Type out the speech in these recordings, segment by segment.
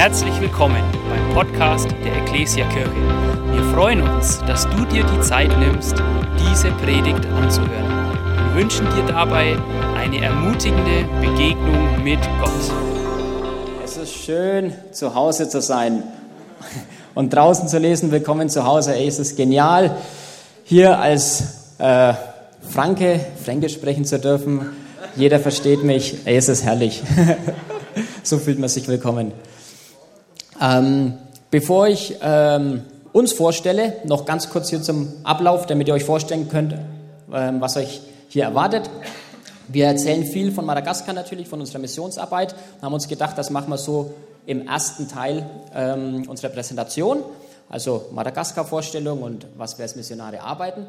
Herzlich willkommen beim Podcast der Ecclesia Kirche. Wir freuen uns, dass du dir die Zeit nimmst, diese Predigt anzuhören. Wir wünschen dir dabei eine ermutigende Begegnung mit Gott. Es ist schön, zu Hause zu sein und draußen zu lesen, willkommen zu Hause. Es ist genial, hier als äh, Franke Fränkisch sprechen zu dürfen. Jeder versteht mich. Es ist herrlich. so fühlt man sich willkommen. Ähm, bevor ich ähm, uns vorstelle, noch ganz kurz hier zum Ablauf, damit ihr euch vorstellen könnt, ähm, was euch hier erwartet. Wir erzählen viel von Madagaskar natürlich, von unserer Missionsarbeit und haben uns gedacht, das machen wir so im ersten Teil ähm, unserer Präsentation, also Madagaskar-Vorstellung und was wir als Missionare arbeiten.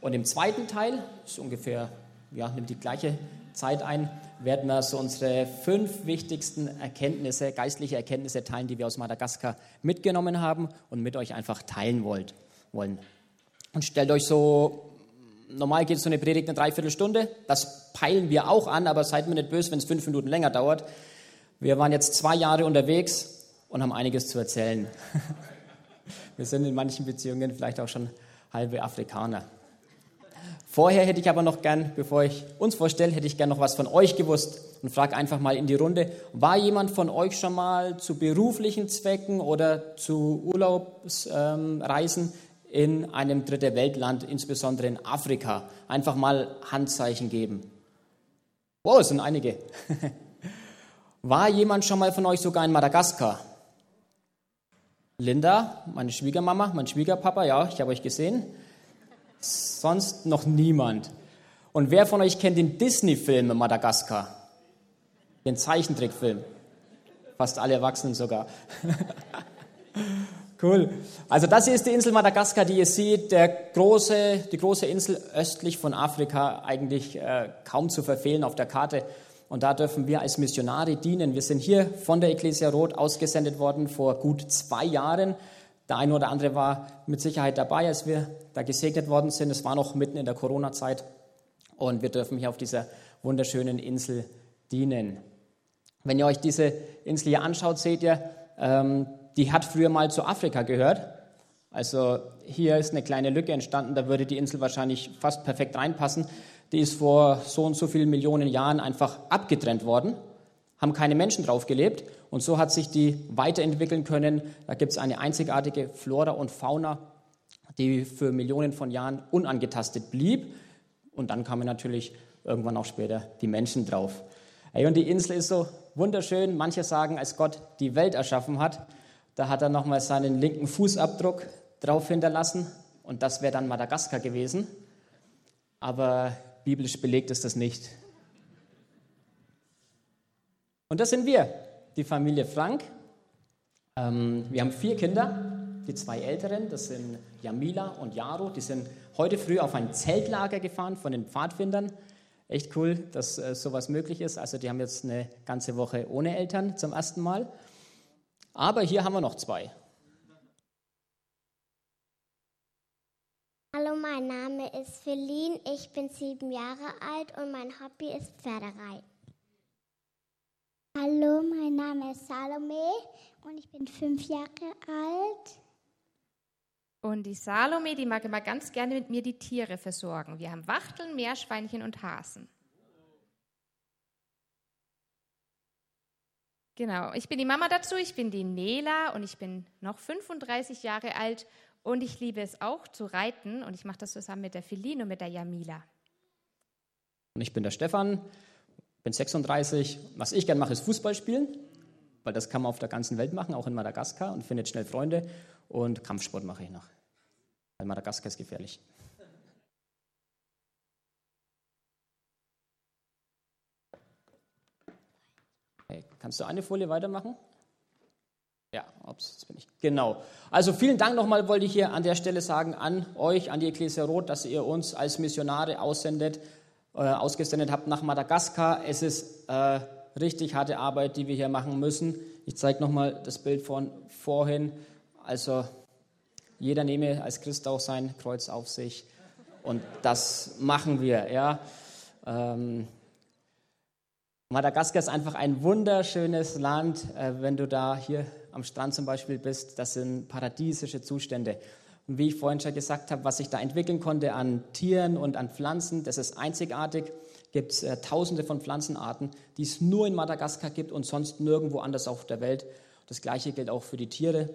Und im zweiten Teil, ist ungefähr, ja, nimmt die gleiche Zeit ein, werden wir so unsere fünf wichtigsten Erkenntnisse, geistliche Erkenntnisse teilen, die wir aus Madagaskar mitgenommen haben und mit euch einfach teilen wollt, wollen. Und stellt euch so, normal geht so eine Predigt eine Dreiviertelstunde, das peilen wir auch an, aber seid mir nicht böse, wenn es fünf Minuten länger dauert. Wir waren jetzt zwei Jahre unterwegs und haben einiges zu erzählen. Wir sind in manchen Beziehungen vielleicht auch schon halbe Afrikaner. Vorher hätte ich aber noch gern, bevor ich uns vorstelle, hätte ich gern noch was von euch gewusst und frage einfach mal in die Runde, war jemand von euch schon mal zu beruflichen Zwecken oder zu Urlaubsreisen in einem dritte Weltland, insbesondere in Afrika? Einfach mal Handzeichen geben. Wow, es sind einige. War jemand schon mal von euch sogar in Madagaskar? Linda, meine Schwiegermama, mein Schwiegerpapa, ja, ich habe euch gesehen. Sonst noch niemand. Und wer von euch kennt den Disney-Film Madagaskar? Den Zeichentrickfilm. Fast alle Erwachsenen sogar. cool. Also das hier ist die Insel Madagaskar, die ihr seht, der große, die große Insel östlich von Afrika, eigentlich äh, kaum zu verfehlen auf der Karte. Und da dürfen wir als Missionare dienen. Wir sind hier von der Ecclesia Rot ausgesendet worden vor gut zwei Jahren der eine oder andere war mit Sicherheit dabei, als wir da gesegnet worden sind. Es war noch mitten in der Corona-Zeit und wir dürfen hier auf dieser wunderschönen Insel dienen. Wenn ihr euch diese Insel hier anschaut, seht ihr, ähm, die hat früher mal zu Afrika gehört. Also hier ist eine kleine Lücke entstanden, da würde die Insel wahrscheinlich fast perfekt reinpassen. Die ist vor so und so vielen Millionen Jahren einfach abgetrennt worden haben keine Menschen drauf gelebt und so hat sich die weiterentwickeln können. Da gibt es eine einzigartige Flora und Fauna, die für Millionen von Jahren unangetastet blieb. Und dann kamen natürlich irgendwann auch später die Menschen drauf. und die Insel ist so wunderschön. Manche sagen, als Gott die Welt erschaffen hat, da hat er nochmal seinen linken Fußabdruck drauf hinterlassen. Und das wäre dann Madagaskar gewesen. Aber biblisch belegt ist das nicht. Und das sind wir, die Familie Frank. Ähm, wir haben vier Kinder, die zwei Älteren, das sind Jamila und Jaro, die sind heute früh auf ein Zeltlager gefahren von den Pfadfindern. Echt cool, dass äh, sowas möglich ist. Also die haben jetzt eine ganze Woche ohne Eltern zum ersten Mal. Aber hier haben wir noch zwei. Hallo, mein Name ist Feline, ich bin sieben Jahre alt und mein Hobby ist Pferderei. Hallo, mein Name ist Salome und ich bin fünf Jahre alt. Und die Salome, die mag immer ganz gerne mit mir die Tiere versorgen. Wir haben Wachteln, Meerschweinchen und Hasen. Genau, ich bin die Mama dazu, ich bin die Nela und ich bin noch 35 Jahre alt und ich liebe es auch zu reiten und ich mache das zusammen mit der Feline und mit der Jamila. Und ich bin der Stefan, bin 36. Was ich gerne mache, ist Fußball spielen, weil das kann man auf der ganzen Welt machen, auch in Madagaskar und findet schnell Freunde. Und Kampfsport mache ich noch, weil Madagaskar ist gefährlich. Hey, kannst du eine Folie weitermachen? Ja, ups, jetzt bin ich. Genau. Also vielen Dank nochmal, wollte ich hier an der Stelle sagen an euch, an die Ecclesia Rot, dass ihr uns als Missionare aussendet äh, ausgesendet habt nach Madagaskar. Es ist äh, richtig harte Arbeit, die wir hier machen müssen. Ich zeige nochmal das Bild von vorhin. Also jeder nehme als Christ auch sein Kreuz auf sich. Und das machen wir. Ja. Ähm, Madagaskar ist einfach ein wunderschönes Land, äh, wenn du da hier am Strand zum Beispiel bist, das sind paradiesische Zustände. Und wie ich vorhin schon gesagt habe, was sich da entwickeln konnte an Tieren und an Pflanzen, das ist einzigartig. Gibt es äh, tausende von Pflanzenarten, die es nur in Madagaskar gibt und sonst nirgendwo anders auf der Welt. Das gleiche gilt auch für die Tiere.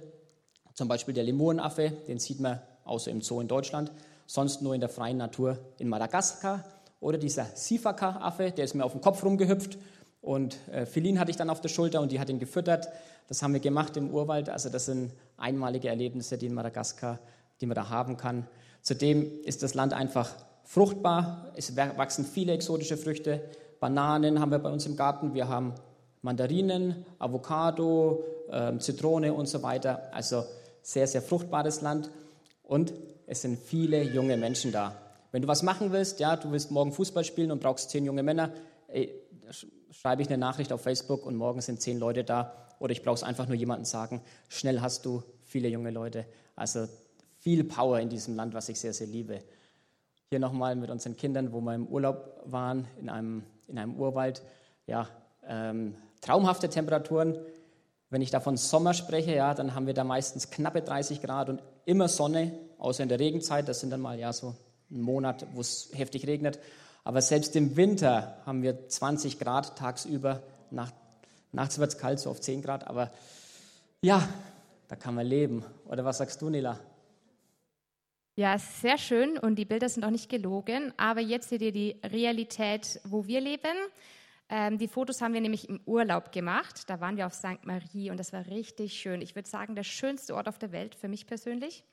Zum Beispiel der Lemurenaffe, den sieht man außer im Zoo in Deutschland, sonst nur in der freien Natur in Madagaskar. Oder dieser Sifaka-Affe, der ist mir auf dem Kopf rumgehüpft und äh, Felin hatte ich dann auf der Schulter und die hat ihn gefüttert. Das haben wir gemacht im Urwald. Also das sind einmalige Erlebnisse, die in Madagaskar, die man da haben kann. Zudem ist das Land einfach fruchtbar. Es wachsen viele exotische Früchte. Bananen haben wir bei uns im Garten. Wir haben Mandarinen, Avocado, äh, Zitrone und so weiter. Also sehr, sehr fruchtbares Land. Und es sind viele junge Menschen da. Wenn du was machen willst, ja, du willst morgen Fußball spielen und brauchst zehn junge Männer, ey, schreibe ich eine Nachricht auf Facebook und morgen sind zehn Leute da. Oder ich brauche es einfach nur jemanden sagen, schnell hast du viele junge Leute. Also viel Power in diesem Land, was ich sehr, sehr liebe. Hier nochmal mit unseren Kindern, wo wir im Urlaub waren, in einem, in einem Urwald. Ja, ähm, traumhafte Temperaturen. Wenn ich da von Sommer spreche, ja, dann haben wir da meistens knappe 30 Grad und immer Sonne, außer in der Regenzeit. Das sind dann mal ja so ein Monat, wo es heftig regnet. Aber selbst im Winter haben wir 20 Grad tagsüber. Nacht, nachts wird es kalt, so auf 10 Grad. Aber ja, da kann man leben. Oder was sagst du, Nila? Ja, sehr schön und die Bilder sind auch nicht gelogen. Aber jetzt seht ihr die Realität, wo wir leben. Ähm, die Fotos haben wir nämlich im Urlaub gemacht. Da waren wir auf St. Marie und das war richtig schön. Ich würde sagen, der schönste Ort auf der Welt für mich persönlich.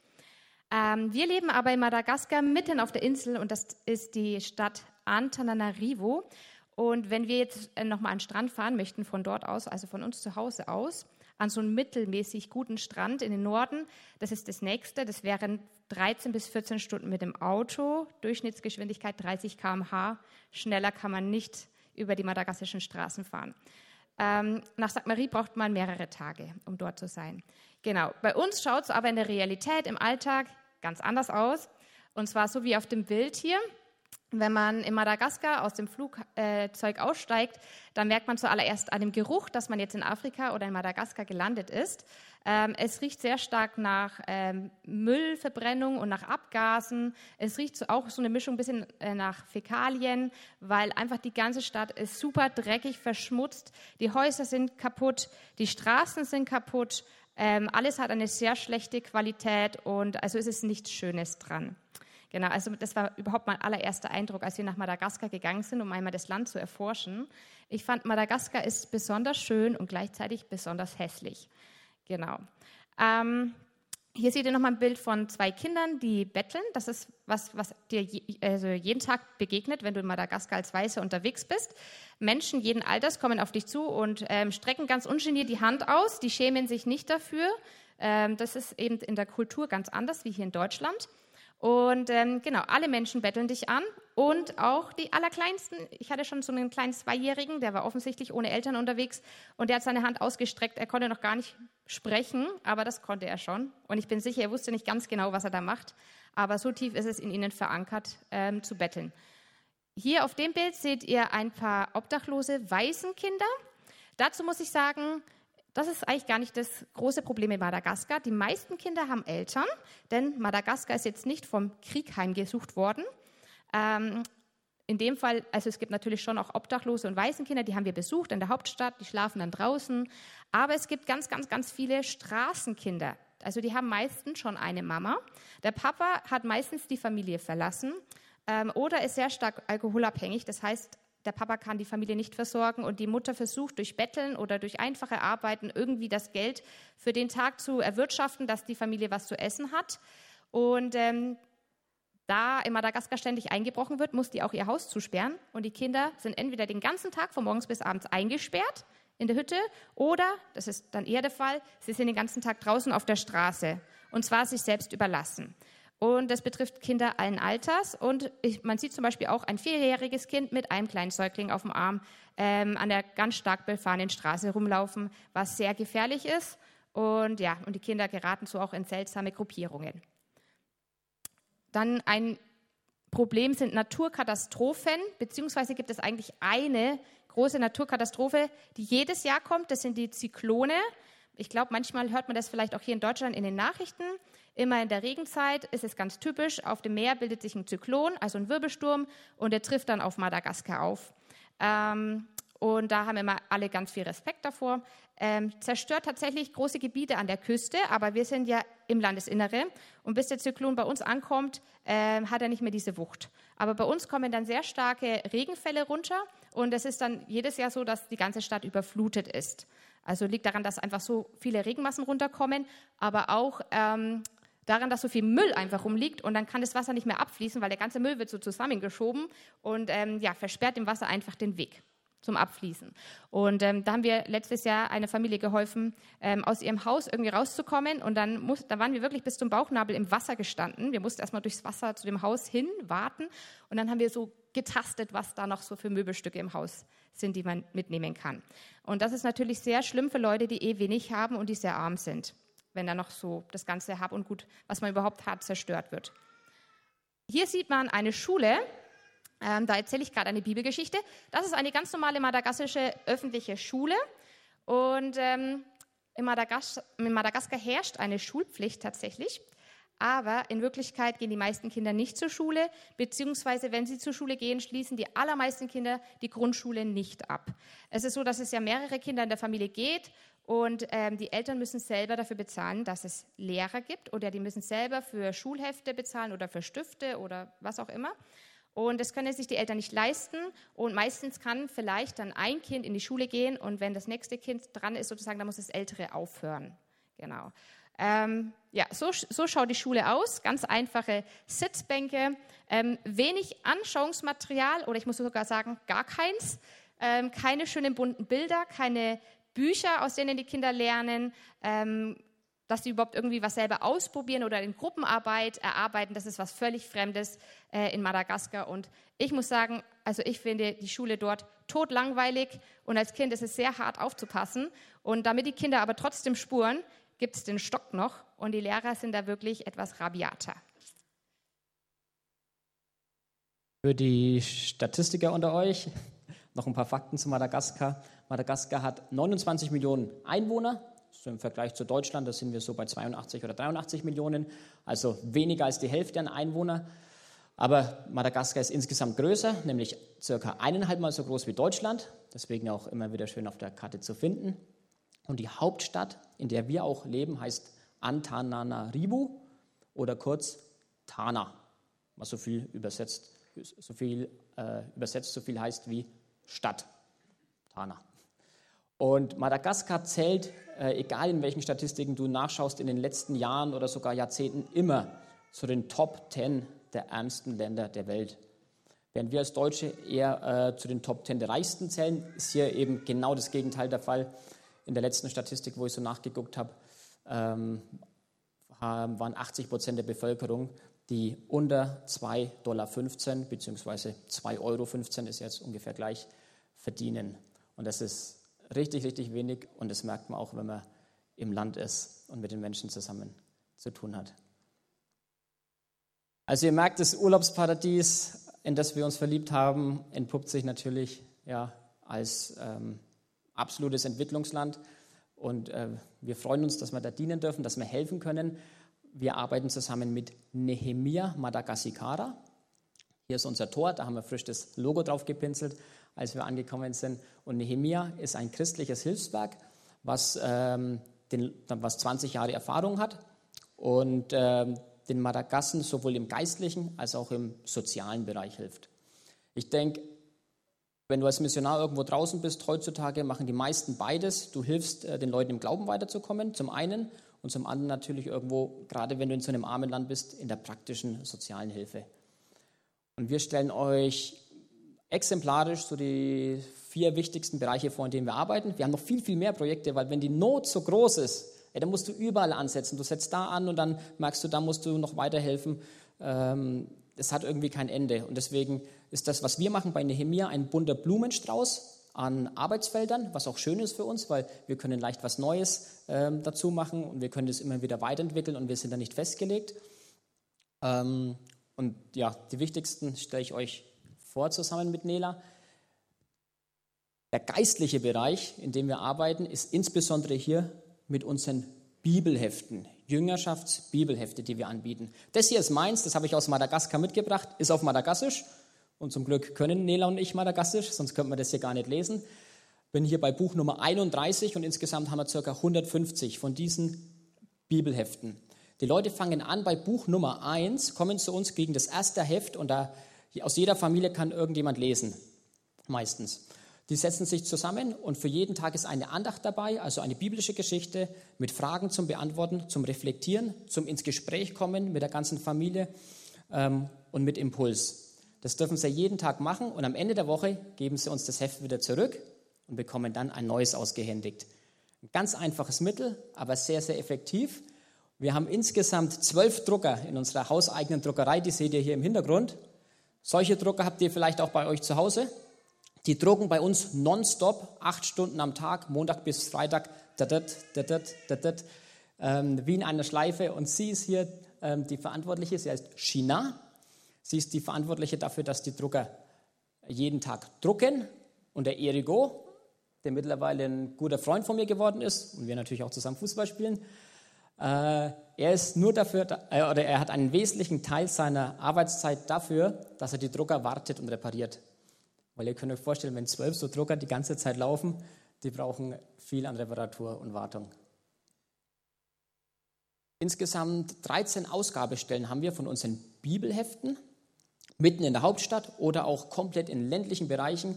Ähm, wir leben aber in Madagaskar mitten auf der Insel und das ist die Stadt Antananarivo. Und wenn wir jetzt äh, nochmal an den Strand fahren möchten, von dort aus, also von uns zu Hause aus, an so einen mittelmäßig guten Strand in den Norden, das ist das nächste. Das wären 13 bis 14 Stunden mit dem Auto, Durchschnittsgeschwindigkeit 30 km/h. Schneller kann man nicht über die madagassischen Straßen fahren. Ähm, nach St. Marie braucht man mehrere Tage, um dort zu sein. Genau. Bei uns schaut es aber in der Realität, im Alltag ganz anders aus. Und zwar so wie auf dem Bild hier. Wenn man in Madagaskar aus dem Flugzeug aussteigt, dann merkt man zuallererst an dem Geruch, dass man jetzt in Afrika oder in Madagaskar gelandet ist. Ähm, es riecht sehr stark nach ähm, Müllverbrennung und nach Abgasen. Es riecht auch so eine Mischung ein bisschen äh, nach Fäkalien, weil einfach die ganze Stadt ist super dreckig, verschmutzt. Die Häuser sind kaputt, die Straßen sind kaputt. Ähm, alles hat eine sehr schlechte Qualität und also ist es nichts Schönes dran. Genau, also das war überhaupt mein allererster Eindruck, als wir nach Madagaskar gegangen sind, um einmal das Land zu erforschen. Ich fand, Madagaskar ist besonders schön und gleichzeitig besonders hässlich. Genau. Ähm, hier seht ihr nochmal ein Bild von zwei Kindern, die betteln. Das ist was, was dir je, also jeden Tag begegnet, wenn du in Madagaskar als Weiße unterwegs bist. Menschen jeden Alters kommen auf dich zu und ähm, strecken ganz ungeniert die Hand aus. Die schämen sich nicht dafür. Ähm, das ist eben in der Kultur ganz anders wie hier in Deutschland. Und ähm, genau, alle Menschen betteln dich an und auch die Allerkleinsten. Ich hatte schon so einen kleinen Zweijährigen, der war offensichtlich ohne Eltern unterwegs und der hat seine Hand ausgestreckt. Er konnte noch gar nicht sprechen, aber das konnte er schon. Und ich bin sicher, er wusste nicht ganz genau, was er da macht. Aber so tief ist es in ihnen verankert, ähm, zu betteln. Hier auf dem Bild seht ihr ein paar obdachlose Waisenkinder. Dazu muss ich sagen, das ist eigentlich gar nicht das große Problem in Madagaskar. Die meisten Kinder haben Eltern, denn Madagaskar ist jetzt nicht vom Krieg heimgesucht worden. Ähm, in dem Fall, also es gibt natürlich schon auch Obdachlose und Waisenkinder, die haben wir besucht in der Hauptstadt, die schlafen dann draußen. Aber es gibt ganz, ganz, ganz viele Straßenkinder. Also die haben meistens schon eine Mama. Der Papa hat meistens die Familie verlassen ähm, oder ist sehr stark alkoholabhängig. Das heißt, der Papa kann die Familie nicht versorgen und die Mutter versucht durch Betteln oder durch einfache Arbeiten irgendwie das Geld für den Tag zu erwirtschaften, dass die Familie was zu essen hat. Und ähm, da in Madagaskar ständig eingebrochen wird, muss die auch ihr Haus zusperren. Und die Kinder sind entweder den ganzen Tag von morgens bis abends eingesperrt in der Hütte oder, das ist dann eher der Fall, sie sind den ganzen Tag draußen auf der Straße und zwar sich selbst überlassen. Und das betrifft Kinder allen Alters. Und ich, man sieht zum Beispiel auch ein vierjähriges Kind mit einem kleinen Säugling auf dem Arm ähm, an der ganz stark befahrenen Straße rumlaufen, was sehr gefährlich ist. Und ja, und die Kinder geraten so auch in seltsame Gruppierungen. Dann ein Problem sind Naturkatastrophen, beziehungsweise gibt es eigentlich eine große Naturkatastrophe, die jedes Jahr kommt. Das sind die Zyklone. Ich glaube, manchmal hört man das vielleicht auch hier in Deutschland in den Nachrichten. Immer in der Regenzeit ist es ganz typisch. Auf dem Meer bildet sich ein Zyklon, also ein Wirbelsturm, und der trifft dann auf Madagaskar auf. Ähm, und da haben immer alle ganz viel Respekt davor. Ähm, zerstört tatsächlich große Gebiete an der Küste, aber wir sind ja im Landesinnere. Und bis der Zyklon bei uns ankommt, äh, hat er nicht mehr diese Wucht. Aber bei uns kommen dann sehr starke Regenfälle runter. Und es ist dann jedes Jahr so, dass die ganze Stadt überflutet ist. Also liegt daran, dass einfach so viele Regenmassen runterkommen, aber auch ähm, daran, dass so viel Müll einfach rumliegt und dann kann das Wasser nicht mehr abfließen, weil der ganze Müll wird so zusammengeschoben und ähm, ja, versperrt dem Wasser einfach den Weg zum Abfließen. Und ähm, da haben wir letztes Jahr einer Familie geholfen, ähm, aus ihrem Haus irgendwie rauszukommen. Und dann muss, da waren wir wirklich bis zum Bauchnabel im Wasser gestanden. Wir mussten erstmal durchs Wasser zu dem Haus hin warten. Und dann haben wir so getastet, was da noch so für Möbelstücke im Haus sind, die man mitnehmen kann. Und das ist natürlich sehr schlimm für Leute, die eh wenig haben und die sehr arm sind wenn da noch so das ganze Hab und Gut, was man überhaupt hat, zerstört wird. Hier sieht man eine Schule, ähm, da erzähle ich gerade eine Bibelgeschichte. Das ist eine ganz normale madagassische öffentliche Schule. Und ähm, in, Madagaskar, in Madagaskar herrscht eine Schulpflicht tatsächlich. Aber in Wirklichkeit gehen die meisten Kinder nicht zur Schule, beziehungsweise wenn sie zur Schule gehen, schließen die allermeisten Kinder die Grundschule nicht ab. Es ist so, dass es ja mehrere Kinder in der Familie geht und ähm, die Eltern müssen selber dafür bezahlen, dass es Lehrer gibt oder die müssen selber für Schulhefte bezahlen oder für Stifte oder was auch immer. Und das können sich die Eltern nicht leisten. Und meistens kann vielleicht dann ein Kind in die Schule gehen und wenn das nächste Kind dran ist, sozusagen, dann muss das Ältere aufhören. Genau. Ähm, ja, so, so schaut die Schule aus. Ganz einfache Sitzbänke, ähm, wenig Anschauungsmaterial oder ich muss sogar sagen, gar keins. Ähm, keine schönen bunten Bilder, keine Bücher, aus denen die Kinder lernen, ähm, dass sie überhaupt irgendwie was selber ausprobieren oder in Gruppenarbeit erarbeiten. Das ist was völlig Fremdes äh, in Madagaskar. Und ich muss sagen, also ich finde die Schule dort totlangweilig und als Kind ist es sehr hart aufzupassen. Und damit die Kinder aber trotzdem spuren, gibt es den Stock noch und die Lehrer sind da wirklich etwas rabiater. Für die Statistiker unter euch noch ein paar Fakten zu Madagaskar. Madagaskar hat 29 Millionen Einwohner. So Im Vergleich zu Deutschland, da sind wir so bei 82 oder 83 Millionen, also weniger als die Hälfte an Einwohnern. Aber Madagaskar ist insgesamt größer, nämlich circa eineinhalb Mal so groß wie Deutschland. Deswegen auch immer wieder schön auf der Karte zu finden. Und die Hauptstadt, in der wir auch leben, heißt Antananarivo oder kurz Tana, was so viel übersetzt, so viel, äh, übersetzt so viel heißt wie Stadt. Tana. Und Madagaskar zählt, äh, egal in welchen Statistiken du nachschaust, in den letzten Jahren oder sogar Jahrzehnten immer zu den Top 10 der ärmsten Länder der Welt. Während wir als Deutsche eher äh, zu den Top 10 der reichsten zählen, ist hier eben genau das Gegenteil der Fall. In der letzten Statistik, wo ich so nachgeguckt habe, ähm, waren 80 Prozent der Bevölkerung, die unter 2,15 Dollar bzw. 2,15 Euro ist jetzt ungefähr gleich verdienen. Und das ist richtig, richtig wenig und das merkt man auch, wenn man im Land ist und mit den Menschen zusammen zu tun hat. Also ihr merkt, das Urlaubsparadies, in das wir uns verliebt haben, entpuppt sich natürlich ja, als ähm, absolutes Entwicklungsland. Und äh, wir freuen uns, dass wir da dienen dürfen, dass wir helfen können. Wir arbeiten zusammen mit Nehemia Madagasikara. Hier ist unser Tor, da haben wir frisch das Logo drauf gepinselt als wir angekommen sind. Und Nehemia ist ein christliches Hilfswerk, was, ähm, den, was 20 Jahre Erfahrung hat und ähm, den Madagassen sowohl im geistlichen als auch im sozialen Bereich hilft. Ich denke, wenn du als Missionar irgendwo draußen bist, heutzutage machen die meisten beides. Du hilfst äh, den Leuten im Glauben weiterzukommen, zum einen, und zum anderen natürlich irgendwo, gerade wenn du in so einem armen Land bist, in der praktischen sozialen Hilfe. Und wir stellen euch exemplarisch so die vier wichtigsten Bereiche vor, in denen wir arbeiten. Wir haben noch viel, viel mehr Projekte, weil wenn die Not so groß ist, ja, dann musst du überall ansetzen. Du setzt da an und dann merkst du, da musst du noch weiterhelfen. Ähm, das hat irgendwie kein Ende. Und deswegen ist das, was wir machen bei Nehemia, ein bunter Blumenstrauß an Arbeitsfeldern, was auch schön ist für uns, weil wir können leicht was Neues ähm, dazu machen und wir können das immer wieder weiterentwickeln und wir sind da nicht festgelegt. Ähm, und ja, die wichtigsten stelle ich euch vor zusammen mit Nela. Der geistliche Bereich, in dem wir arbeiten, ist insbesondere hier mit unseren Bibelheften, Jüngerschaftsbibelhefte, die wir anbieten. Das hier ist meins, das habe ich aus Madagaskar mitgebracht, ist auf Madagassisch. Und zum Glück können Nela und ich Madagassisch, sonst könnte man das hier gar nicht lesen. Bin hier bei Buch Nummer 31 und insgesamt haben wir ca. 150 von diesen Bibelheften. Die Leute fangen an bei Buch Nummer 1, kommen zu uns gegen das erste Heft und da, aus jeder Familie kann irgendjemand lesen, meistens. Die setzen sich zusammen und für jeden Tag ist eine Andacht dabei, also eine biblische Geschichte mit Fragen zum Beantworten, zum Reflektieren, zum ins Gespräch kommen mit der ganzen Familie ähm, und mit Impuls. Das dürfen sie jeden Tag machen und am Ende der Woche geben sie uns das Heft wieder zurück und bekommen dann ein neues ausgehändigt. Ein ganz einfaches Mittel, aber sehr, sehr effektiv. Wir haben insgesamt zwölf Drucker in unserer hauseigenen Druckerei, die seht ihr hier im Hintergrund. Solche Drucker habt ihr vielleicht auch bei euch zu Hause. Die drucken bei uns nonstop, acht Stunden am Tag, Montag bis Freitag, ähm, wie in einer Schleife. Und sie ist hier ähm, die Verantwortliche, sie heißt China. Sie ist die Verantwortliche dafür, dass die Drucker jeden Tag drucken. Und der Erigo, der mittlerweile ein guter Freund von mir geworden ist und wir natürlich auch zusammen Fußball spielen, äh, er ist nur dafür, äh, oder er hat einen wesentlichen Teil seiner Arbeitszeit dafür, dass er die Drucker wartet und repariert. Weil ihr könnt euch vorstellen, wenn zwölf so Drucker die ganze Zeit laufen, die brauchen viel an Reparatur und Wartung. Insgesamt 13 Ausgabestellen haben wir von unseren Bibelheften, mitten in der Hauptstadt oder auch komplett in ländlichen Bereichen.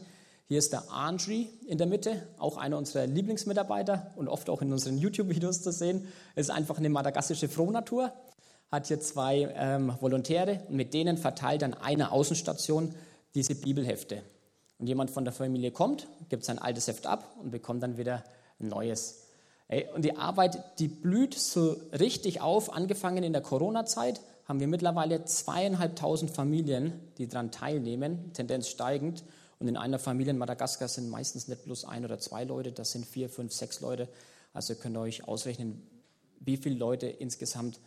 Hier ist der Andri in der Mitte, auch einer unserer Lieblingsmitarbeiter und oft auch in unseren YouTube-Videos zu sehen. Ist einfach eine madagassische Frohnatur, hat hier zwei ähm, Volontäre und mit denen verteilt an einer Außenstation diese Bibelhefte. Und jemand von der Familie kommt, gibt sein altes Heft ab und bekommt dann wieder ein neues. Und die Arbeit, die blüht so richtig auf. Angefangen in der Corona-Zeit haben wir mittlerweile zweieinhalbtausend Familien, die daran teilnehmen, Tendenz steigend. Und in einer Familie in Madagaskar sind meistens nicht bloß ein oder zwei Leute, das sind vier, fünf, sechs Leute. Also könnt ihr euch ausrechnen, wie viele Leute insgesamt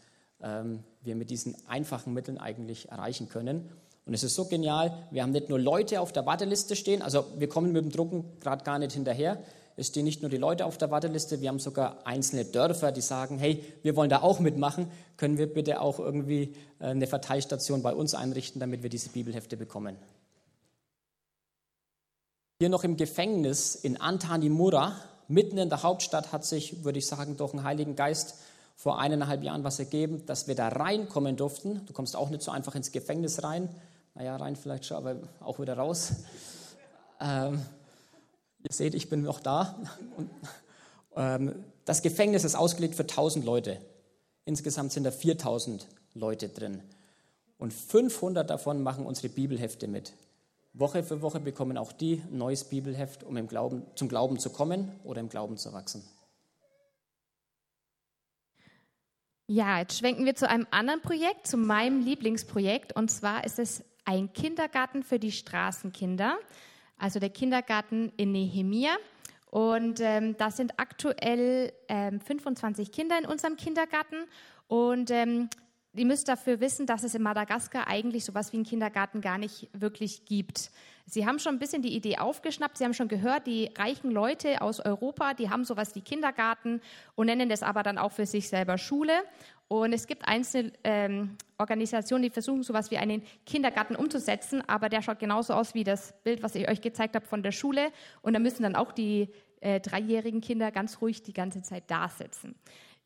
ähm, wir mit diesen einfachen Mitteln eigentlich erreichen können. Und es ist so genial, wir haben nicht nur Leute auf der Warteliste stehen, also wir kommen mit dem Drucken gerade gar nicht hinterher. Es stehen nicht nur die Leute auf der Warteliste, wir haben sogar einzelne Dörfer, die sagen, hey, wir wollen da auch mitmachen, können wir bitte auch irgendwie äh, eine Verteilstation bei uns einrichten, damit wir diese Bibelhefte bekommen. Hier noch im Gefängnis in Antanimura, mitten in der Hauptstadt, hat sich, würde ich sagen, durch den Heiligen Geist vor eineinhalb Jahren was ergeben, dass wir da reinkommen durften. Du kommst auch nicht so einfach ins Gefängnis rein. Naja, rein vielleicht schon, aber auch wieder raus. Ähm, ihr seht, ich bin noch da. Und, ähm, das Gefängnis ist ausgelegt für 1000 Leute. Insgesamt sind da 4000 Leute drin. Und 500 davon machen unsere Bibelhefte mit. Woche für Woche bekommen auch die ein neues Bibelheft, um im Glauben, zum Glauben zu kommen oder im Glauben zu wachsen. Ja, jetzt schwenken wir zu einem anderen Projekt, zu meinem Lieblingsprojekt. Und zwar ist es ein Kindergarten für die Straßenkinder, also der Kindergarten in Nehemia. Und ähm, das sind aktuell ähm, 25 Kinder in unserem Kindergarten. Und ähm, ihr müsst dafür wissen, dass es in Madagaskar eigentlich sowas wie einen Kindergarten gar nicht wirklich gibt. Sie haben schon ein bisschen die Idee aufgeschnappt. Sie haben schon gehört, die reichen Leute aus Europa, die haben sowas wie Kindergarten und nennen das aber dann auch für sich selber Schule. Und es gibt einzelne ähm, Organisationen, die versuchen, sowas wie einen Kindergarten umzusetzen, aber der schaut genauso aus wie das Bild, was ich euch gezeigt habe von der Schule. Und da müssen dann auch die äh, dreijährigen Kinder ganz ruhig die ganze Zeit da sitzen.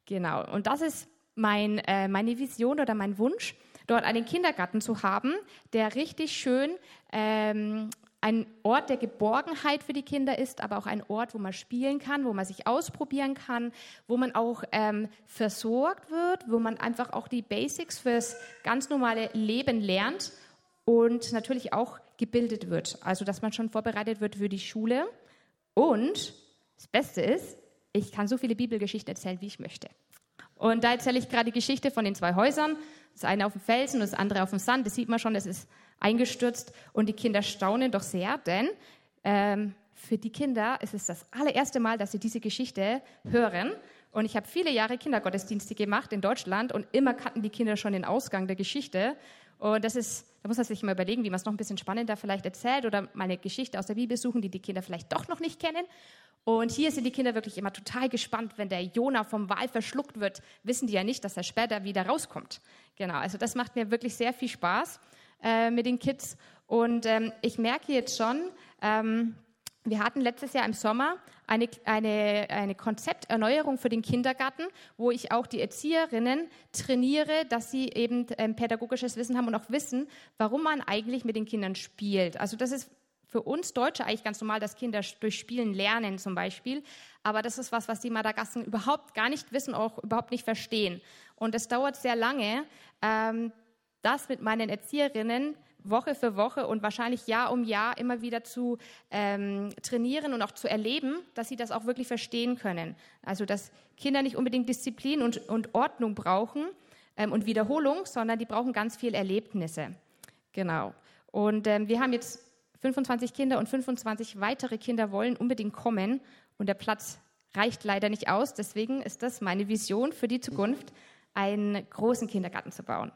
Genau. Und das ist mein, äh, meine Vision oder mein Wunsch, dort einen Kindergarten zu haben, der richtig schön ähm, ein Ort der Geborgenheit für die Kinder ist, aber auch ein Ort, wo man spielen kann, wo man sich ausprobieren kann, wo man auch ähm, versorgt wird, wo man einfach auch die Basics fürs ganz normale Leben lernt und natürlich auch gebildet wird. Also, dass man schon vorbereitet wird für die Schule. Und das Beste ist, ich kann so viele Bibelgeschichten erzählen, wie ich möchte. Und da erzähle ich gerade die Geschichte von den zwei Häusern. Das eine auf dem Felsen und das andere auf dem Sand. Das sieht man schon, das ist eingestürzt. Und die Kinder staunen doch sehr, denn ähm, für die Kinder ist es das allererste Mal, dass sie diese Geschichte hören. Und ich habe viele Jahre Kindergottesdienste gemacht in Deutschland und immer kannten die Kinder schon den Ausgang der Geschichte. Und das ist, da muss man sich mal überlegen, wie man es noch ein bisschen spannender vielleicht erzählt oder mal eine Geschichte aus der Bibel suchen, die die Kinder vielleicht doch noch nicht kennen. Und hier sind die Kinder wirklich immer total gespannt, wenn der Jona vom Wal verschluckt wird, wissen die ja nicht, dass er später wieder rauskommt. Genau, also das macht mir wirklich sehr viel Spaß äh, mit den Kids. Und ähm, ich merke jetzt schon, ähm, wir hatten letztes Jahr im Sommer eine, eine, eine Konzepterneuerung für den Kindergarten, wo ich auch die Erzieherinnen trainiere, dass sie eben ähm, pädagogisches Wissen haben und auch wissen, warum man eigentlich mit den Kindern spielt. Also das ist für uns Deutsche eigentlich ganz normal, dass Kinder durch Spielen lernen zum Beispiel. Aber das ist was, was die Madagasken überhaupt gar nicht wissen, auch überhaupt nicht verstehen. Und es dauert sehr lange, ähm, das mit meinen Erzieherinnen Woche für Woche und wahrscheinlich Jahr um Jahr immer wieder zu ähm, trainieren und auch zu erleben, dass sie das auch wirklich verstehen können. Also dass Kinder nicht unbedingt Disziplin und, und Ordnung brauchen ähm, und Wiederholung, sondern die brauchen ganz viel Erlebnisse. Genau. Und ähm, wir haben jetzt 25 Kinder und 25 weitere Kinder wollen unbedingt kommen und der Platz reicht leider nicht aus. Deswegen ist das meine Vision für die Zukunft, einen großen Kindergarten zu bauen.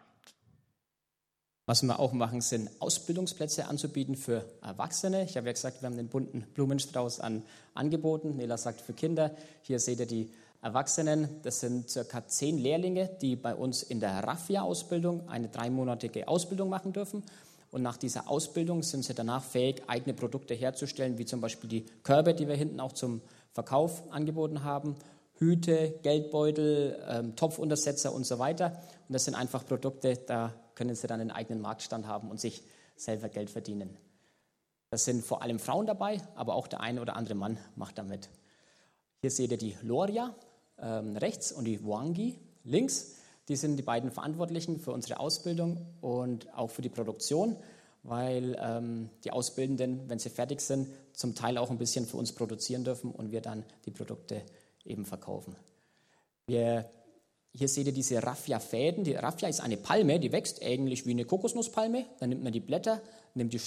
Was wir auch machen, sind Ausbildungsplätze anzubieten für Erwachsene. Ich habe ja gesagt, wir haben den bunten Blumenstrauß an Angeboten. Nela sagt für Kinder. Hier seht ihr die Erwachsenen. Das sind circa zehn Lehrlinge, die bei uns in der Raffia-Ausbildung eine dreimonatige Ausbildung machen dürfen. Und nach dieser Ausbildung sind sie danach fähig, eigene Produkte herzustellen, wie zum Beispiel die Körbe, die wir hinten auch zum Verkauf angeboten haben, Hüte, Geldbeutel, ähm, Topfuntersetzer und so weiter. Und das sind einfach Produkte, da können sie dann einen eigenen Marktstand haben und sich selber Geld verdienen. Das sind vor allem Frauen dabei, aber auch der eine oder andere Mann macht damit. Hier seht ihr die Loria ähm, rechts und die Wangi links. Die sind die beiden Verantwortlichen für unsere Ausbildung und auch für die Produktion, weil ähm, die Auszubildenden, wenn sie fertig sind, zum Teil auch ein bisschen für uns produzieren dürfen und wir dann die Produkte eben verkaufen. Wir hier seht ihr diese Raffia-Fäden. Die Raffia ist eine Palme, die wächst eigentlich wie eine Kokosnusspalme. Dann nimmt man die Blätter, nimmt die,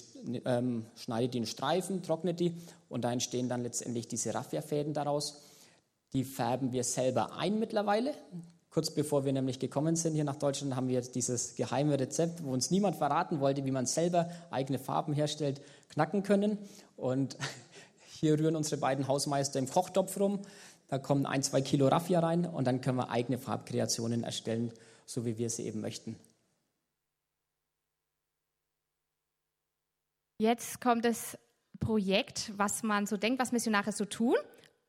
ähm, schneidet die in Streifen, trocknet die und da entstehen dann letztendlich diese Raffia-Fäden daraus. Die färben wir selber ein mittlerweile. Kurz bevor wir nämlich gekommen sind hier nach Deutschland, haben wir dieses geheime Rezept, wo uns niemand verraten wollte, wie man selber eigene Farben herstellt, knacken können. Und hier rühren unsere beiden Hausmeister im Kochtopf rum. Da kommen ein, zwei Kilo Raffia rein und dann können wir eigene Farbkreationen erstellen, so wie wir sie eben möchten. Jetzt kommt das Projekt, was man so denkt, was Missionare so tun.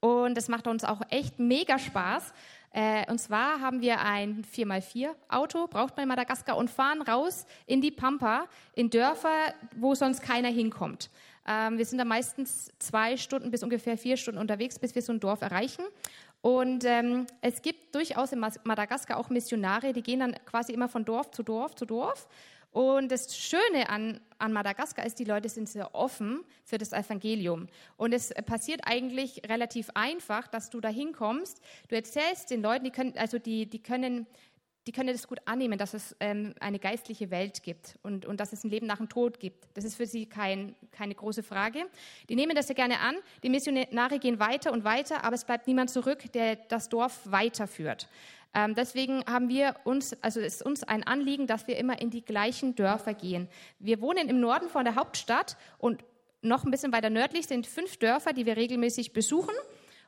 Und es macht uns auch echt mega Spaß. Äh, und zwar haben wir ein 4x4-Auto, braucht man in Madagaskar, und fahren raus in die Pampa, in Dörfer, wo sonst keiner hinkommt. Ähm, wir sind da meistens zwei Stunden bis ungefähr vier Stunden unterwegs, bis wir so ein Dorf erreichen. Und ähm, es gibt durchaus in Madagaskar auch Missionare, die gehen dann quasi immer von Dorf zu Dorf zu Dorf. Und das Schöne an, an Madagaskar ist, die Leute sind sehr offen für das Evangelium. Und es passiert eigentlich relativ einfach, dass du da hinkommst. Du erzählst den Leuten, die können, also die, die können die können das gut annehmen, dass es ähm, eine geistliche Welt gibt und, und dass es ein Leben nach dem Tod gibt. Das ist für sie kein, keine große Frage. Die nehmen das ja gerne an. Die Missionare gehen weiter und weiter, aber es bleibt niemand zurück, der das Dorf weiterführt. Ähm, deswegen haben wir uns, also ist uns ein Anliegen, dass wir immer in die gleichen Dörfer gehen. Wir wohnen im Norden von der Hauptstadt und noch ein bisschen weiter nördlich sind fünf Dörfer, die wir regelmäßig besuchen.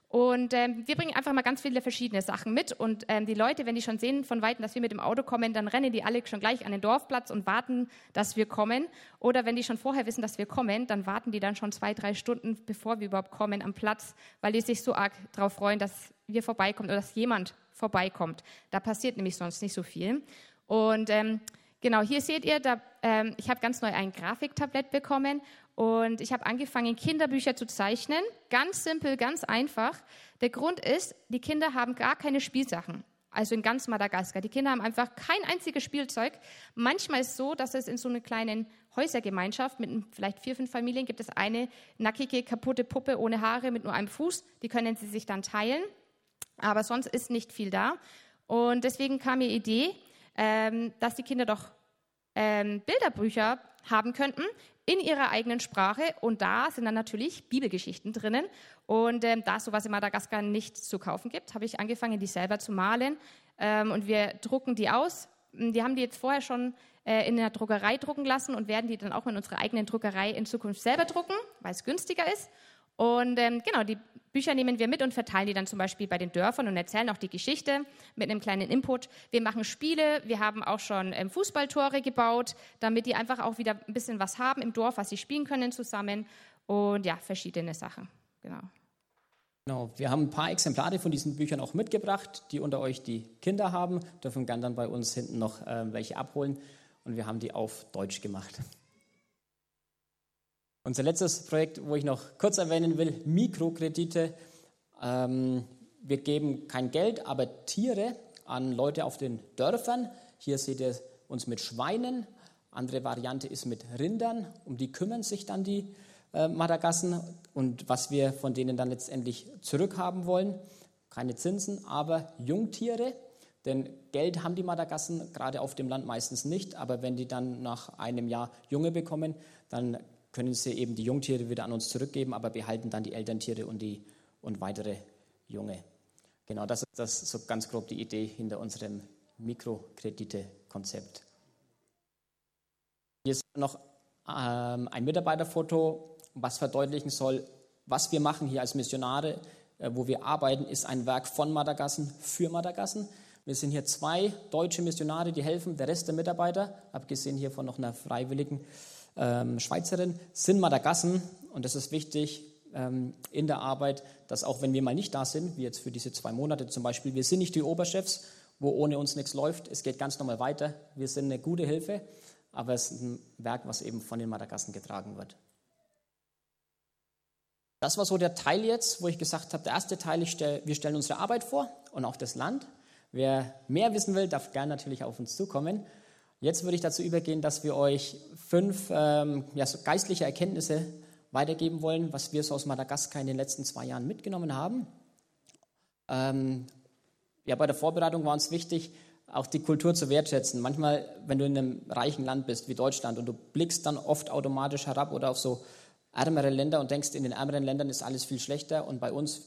Und ähm, wir bringen einfach mal ganz viele verschiedene Sachen mit. Und ähm, die Leute, wenn die schon sehen von Weitem, dass wir mit dem Auto kommen, dann rennen die alle schon gleich an den Dorfplatz und warten, dass wir kommen. Oder wenn die schon vorher wissen, dass wir kommen, dann warten die dann schon zwei, drei Stunden, bevor wir überhaupt kommen, am Platz, weil die sich so arg darauf freuen, dass wir vorbeikommen oder dass jemand vorbeikommt. Da passiert nämlich sonst nicht so viel. Und ähm, genau, hier seht ihr, da, ähm, ich habe ganz neu ein Grafiktablett bekommen und ich habe angefangen, Kinderbücher zu zeichnen. Ganz simpel, ganz einfach. Der Grund ist, die Kinder haben gar keine Spielsachen. Also in ganz Madagaskar. Die Kinder haben einfach kein einziges Spielzeug. Manchmal ist es so, dass es in so einer kleinen Häusergemeinschaft mit vielleicht vier, fünf Familien gibt es eine nackige, kaputte Puppe ohne Haare mit nur einem Fuß. Die können sie sich dann teilen. Aber sonst ist nicht viel da. Und deswegen kam mir die Idee, ähm, dass die Kinder doch ähm, Bilderbücher haben könnten in ihrer eigenen Sprache. Und da sind dann natürlich Bibelgeschichten drinnen. Und ähm, da es sowas in Madagaskar nicht zu kaufen gibt, habe ich angefangen, die selber zu malen. Ähm, und wir drucken die aus Die haben die jetzt vorher schon äh, in der Druckerei drucken lassen und werden die dann auch in unserer eigenen Druckerei in Zukunft selber drucken, weil es günstiger ist. Und ähm, genau, die Bücher nehmen wir mit und verteilen die dann zum Beispiel bei den Dörfern und erzählen auch die Geschichte mit einem kleinen Input. Wir machen Spiele, wir haben auch schon ähm, Fußballtore gebaut, damit die einfach auch wieder ein bisschen was haben im Dorf, was sie spielen können zusammen. Und ja, verschiedene Sachen. Genau. Genau, wir haben ein paar Exemplare von diesen Büchern auch mitgebracht, die unter euch die Kinder haben, dürfen gern dann bei uns hinten noch äh, welche abholen und wir haben die auf Deutsch gemacht. Unser letztes Projekt, wo ich noch kurz erwähnen will, Mikrokredite. Ähm, wir geben kein Geld, aber Tiere an Leute auf den Dörfern. Hier seht ihr uns mit Schweinen. Andere Variante ist mit Rindern. Um die kümmern sich dann die äh, Madagassen. Und was wir von denen dann letztendlich zurückhaben wollen, keine Zinsen, aber Jungtiere. Denn Geld haben die Madagassen gerade auf dem Land meistens nicht. Aber wenn die dann nach einem Jahr Junge bekommen, dann können sie eben die Jungtiere wieder an uns zurückgeben, aber behalten dann die Elterntiere und, die, und weitere Junge. Genau, das ist das so ganz grob die Idee hinter unserem Mikrokredite-Konzept. Hier ist noch ähm, ein Mitarbeiterfoto, was verdeutlichen soll, was wir machen hier als Missionare, äh, wo wir arbeiten, ist ein Werk von Madagassen für Madagassen. Wir sind hier zwei deutsche Missionare, die helfen, der Rest der Mitarbeiter, abgesehen hier von noch einer freiwilligen ähm, Schweizerin, sind Madagassen, und das ist wichtig ähm, in der Arbeit, dass auch wenn wir mal nicht da sind, wie jetzt für diese zwei Monate zum Beispiel, wir sind nicht die Oberchefs, wo ohne uns nichts läuft, es geht ganz normal weiter, wir sind eine gute Hilfe, aber es ist ein Werk, was eben von den Madagassen getragen wird. Das war so der Teil jetzt, wo ich gesagt habe, der erste Teil, stell, wir stellen unsere Arbeit vor und auch das Land. Wer mehr wissen will, darf gerne natürlich auf uns zukommen. Jetzt würde ich dazu übergehen, dass wir euch fünf ähm, ja, so geistliche Erkenntnisse weitergeben wollen, was wir so aus Madagaskar in den letzten zwei Jahren mitgenommen haben. Ähm, ja, bei der Vorbereitung war uns wichtig, auch die Kultur zu wertschätzen. Manchmal, wenn du in einem reichen Land bist wie Deutschland und du blickst dann oft automatisch herab oder auf so ärmere Länder und denkst, in den ärmeren Ländern ist alles viel schlechter und bei uns,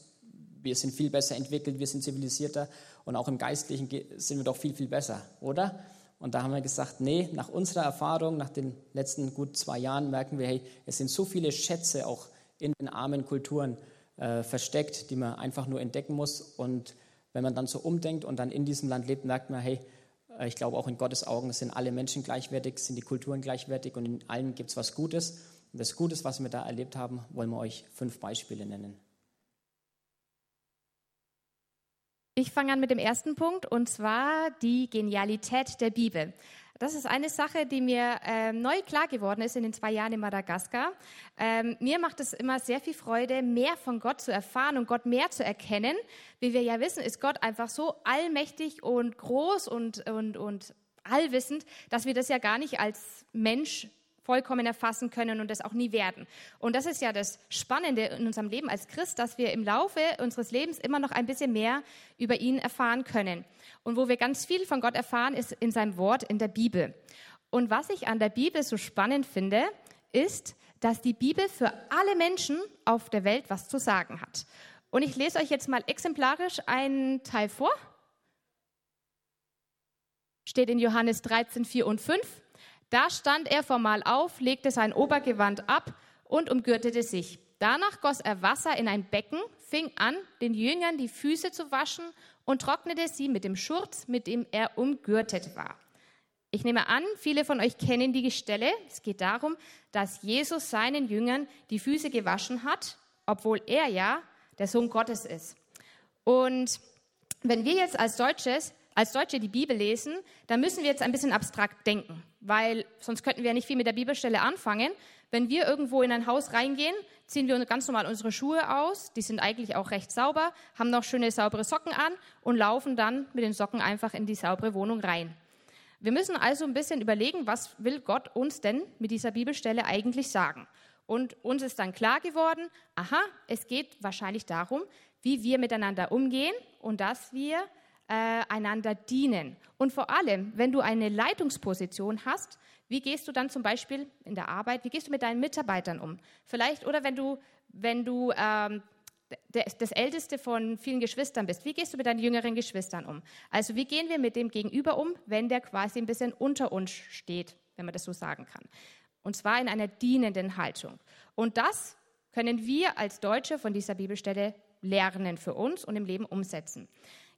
wir sind viel besser entwickelt, wir sind zivilisierter und auch im Geistlichen sind wir doch viel, viel besser, oder? Und da haben wir gesagt, nee, nach unserer Erfahrung, nach den letzten gut zwei Jahren merken wir, hey, es sind so viele Schätze auch in den armen Kulturen äh, versteckt, die man einfach nur entdecken muss. Und wenn man dann so umdenkt und dann in diesem Land lebt, merkt man, hey, äh, ich glaube auch in Gottes Augen sind alle Menschen gleichwertig, sind die Kulturen gleichwertig und in allen gibt es was Gutes. Und das Gutes, was wir da erlebt haben, wollen wir euch fünf Beispiele nennen. Ich fange an mit dem ersten Punkt und zwar die Genialität der Bibel. Das ist eine Sache, die mir äh, neu klar geworden ist in den zwei Jahren in Madagaskar. Ähm, mir macht es immer sehr viel Freude, mehr von Gott zu erfahren und Gott mehr zu erkennen. Wie wir ja wissen, ist Gott einfach so allmächtig und groß und, und, und allwissend, dass wir das ja gar nicht als Mensch vollkommen erfassen können und das auch nie werden. Und das ist ja das Spannende in unserem Leben als Christ, dass wir im Laufe unseres Lebens immer noch ein bisschen mehr über ihn erfahren können. Und wo wir ganz viel von Gott erfahren, ist in seinem Wort, in der Bibel. Und was ich an der Bibel so spannend finde, ist, dass die Bibel für alle Menschen auf der Welt was zu sagen hat. Und ich lese euch jetzt mal exemplarisch einen Teil vor. Steht in Johannes 13, 4 und 5. Da stand er formal auf, legte sein Obergewand ab und umgürtete sich. Danach goss er Wasser in ein Becken, fing an, den Jüngern die Füße zu waschen und trocknete sie mit dem Schurz, mit dem er umgürtet war. Ich nehme an, viele von euch kennen die Stelle. Es geht darum, dass Jesus seinen Jüngern die Füße gewaschen hat, obwohl er ja der Sohn Gottes ist. Und wenn wir jetzt als Deutsches als Deutsche die Bibel lesen, dann müssen wir jetzt ein bisschen abstrakt denken, weil sonst könnten wir nicht viel mit der Bibelstelle anfangen. Wenn wir irgendwo in ein Haus reingehen, ziehen wir ganz normal unsere Schuhe aus, die sind eigentlich auch recht sauber, haben noch schöne saubere Socken an und laufen dann mit den Socken einfach in die saubere Wohnung rein. Wir müssen also ein bisschen überlegen, was will Gott uns denn mit dieser Bibelstelle eigentlich sagen? Und uns ist dann klar geworden, aha, es geht wahrscheinlich darum, wie wir miteinander umgehen und dass wir äh, einander dienen. Und vor allem, wenn du eine Leitungsposition hast, wie gehst du dann zum Beispiel in der Arbeit, wie gehst du mit deinen Mitarbeitern um? Vielleicht, oder wenn du, wenn du ähm, das Älteste von vielen Geschwistern bist, wie gehst du mit deinen jüngeren Geschwistern um? Also wie gehen wir mit dem Gegenüber um, wenn der quasi ein bisschen unter uns steht, wenn man das so sagen kann? Und zwar in einer dienenden Haltung. Und das können wir als Deutsche von dieser Bibelstelle lernen für uns und im Leben umsetzen.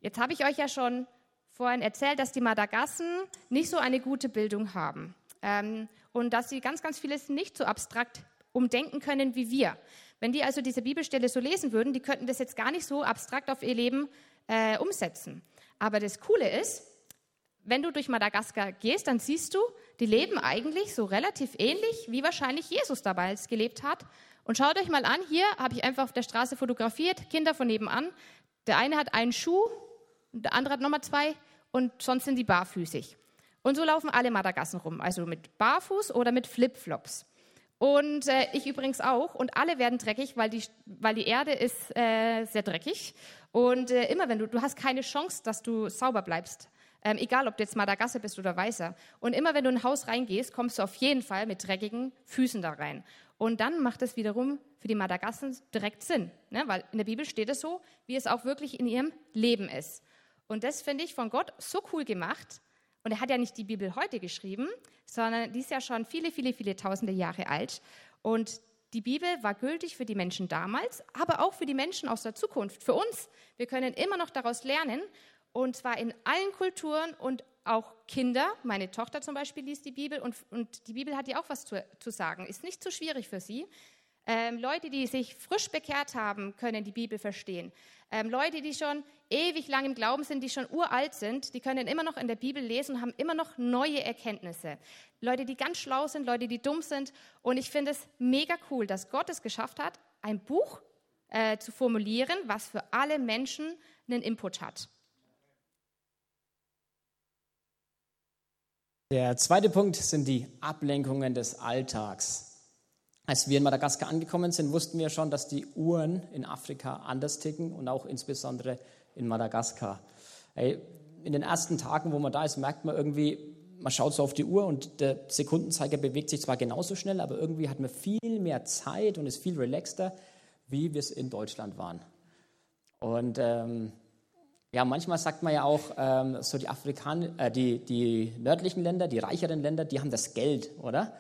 Jetzt habe ich euch ja schon vorhin erzählt, dass die Madagassen nicht so eine gute Bildung haben ähm, und dass sie ganz, ganz vieles nicht so abstrakt umdenken können wie wir. Wenn die also diese Bibelstelle so lesen würden, die könnten das jetzt gar nicht so abstrakt auf ihr Leben äh, umsetzen. Aber das Coole ist, wenn du durch Madagaskar gehst, dann siehst du, die leben eigentlich so relativ ähnlich, wie wahrscheinlich Jesus damals gelebt hat. Und schaut euch mal an, hier habe ich einfach auf der Straße fotografiert, Kinder von nebenan. Der eine hat einen Schuh, der andere hat nochmal zwei und sonst sind die barfüßig. Und so laufen alle Madagassen rum, also mit Barfuß oder mit Flipflops. Und äh, ich übrigens auch. Und alle werden dreckig, weil die, weil die Erde ist äh, sehr dreckig. Und äh, immer wenn du, du hast keine Chance, dass du sauber bleibst. Ähm, egal, ob du jetzt Madagasse bist oder Weißer. Und immer wenn du in ein Haus reingehst, kommst du auf jeden Fall mit dreckigen Füßen da rein. Und dann macht es wiederum für die Madagassen direkt Sinn. Ne? Weil in der Bibel steht es so, wie es auch wirklich in ihrem Leben ist. Und das finde ich von Gott so cool gemacht. Und er hat ja nicht die Bibel heute geschrieben, sondern die ist ja schon viele, viele, viele tausende Jahre alt. Und die Bibel war gültig für die Menschen damals, aber auch für die Menschen aus der Zukunft, für uns. Wir können immer noch daraus lernen, und zwar in allen Kulturen und auch Kinder. Meine Tochter zum Beispiel liest die Bibel und, und die Bibel hat ja auch was zu, zu sagen. Ist nicht zu schwierig für sie. Ähm, Leute, die sich frisch bekehrt haben, können die Bibel verstehen. Ähm, Leute, die schon ewig lang im Glauben sind, die schon uralt sind, die können immer noch in der Bibel lesen und haben immer noch neue Erkenntnisse. Leute, die ganz schlau sind, Leute, die dumm sind. Und ich finde es mega cool, dass Gott es geschafft hat, ein Buch äh, zu formulieren, was für alle Menschen einen Input hat. Der zweite Punkt sind die Ablenkungen des Alltags. Als wir in Madagaskar angekommen sind, wussten wir schon, dass die Uhren in Afrika anders ticken und auch insbesondere in Madagaskar. In den ersten Tagen, wo man da ist, merkt man irgendwie, man schaut so auf die Uhr und der Sekundenzeiger bewegt sich zwar genauso schnell, aber irgendwie hat man viel mehr Zeit und ist viel relaxter, wie wir es in Deutschland waren. Und ähm, ja, manchmal sagt man ja auch, ähm, so die, Afrikan äh, die, die nördlichen Länder, die reicheren Länder, die haben das Geld, oder?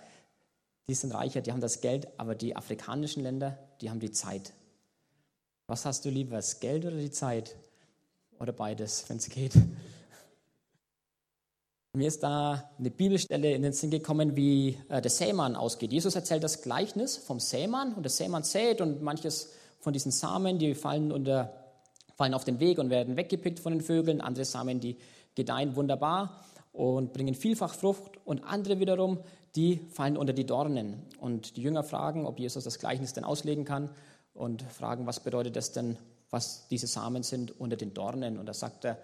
Die sind reicher, die haben das Geld, aber die afrikanischen Länder, die haben die Zeit. Was hast du lieber, das Geld oder die Zeit? Oder beides, wenn es geht. Mir ist da eine Bibelstelle in den Sinn gekommen, wie äh, der Sämann ausgeht. Jesus erzählt das Gleichnis vom Sämann und der Sämann sät und manches von diesen Samen, die fallen, unter, fallen auf den Weg und werden weggepickt von den Vögeln. Andere Samen, die gedeihen wunderbar und bringen vielfach Frucht und andere wiederum, die fallen unter die Dornen. Und die Jünger fragen, ob Jesus das Gleichnis denn auslegen kann und fragen, was bedeutet das denn, was diese Samen sind unter den Dornen. Und da sagt er,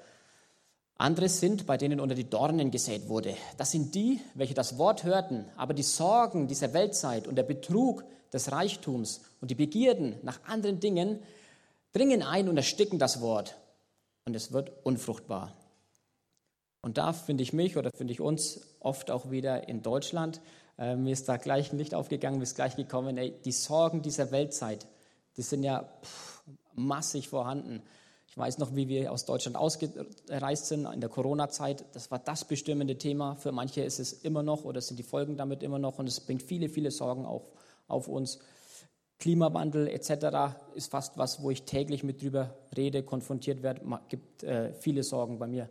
andere sind, bei denen unter die Dornen gesät wurde. Das sind die, welche das Wort hörten, aber die Sorgen dieser Weltzeit und der Betrug des Reichtums und die Begierden nach anderen Dingen dringen ein und ersticken das Wort. Und es wird unfruchtbar. Und da finde ich mich oder finde ich uns oft auch wieder in Deutschland. Äh, mir ist da gleich ein Licht aufgegangen, mir ist gleich gekommen, ey, die Sorgen dieser Weltzeit, die sind ja pff, massig vorhanden. Ich weiß noch, wie wir aus Deutschland ausgereist sind in der Corona-Zeit. Das war das bestimmende Thema. Für manche ist es immer noch oder sind die Folgen damit immer noch und es bringt viele, viele Sorgen auf, auf uns. Klimawandel etc. ist fast was, wo ich täglich mit drüber rede, konfrontiert werde. Es gibt äh, viele Sorgen bei mir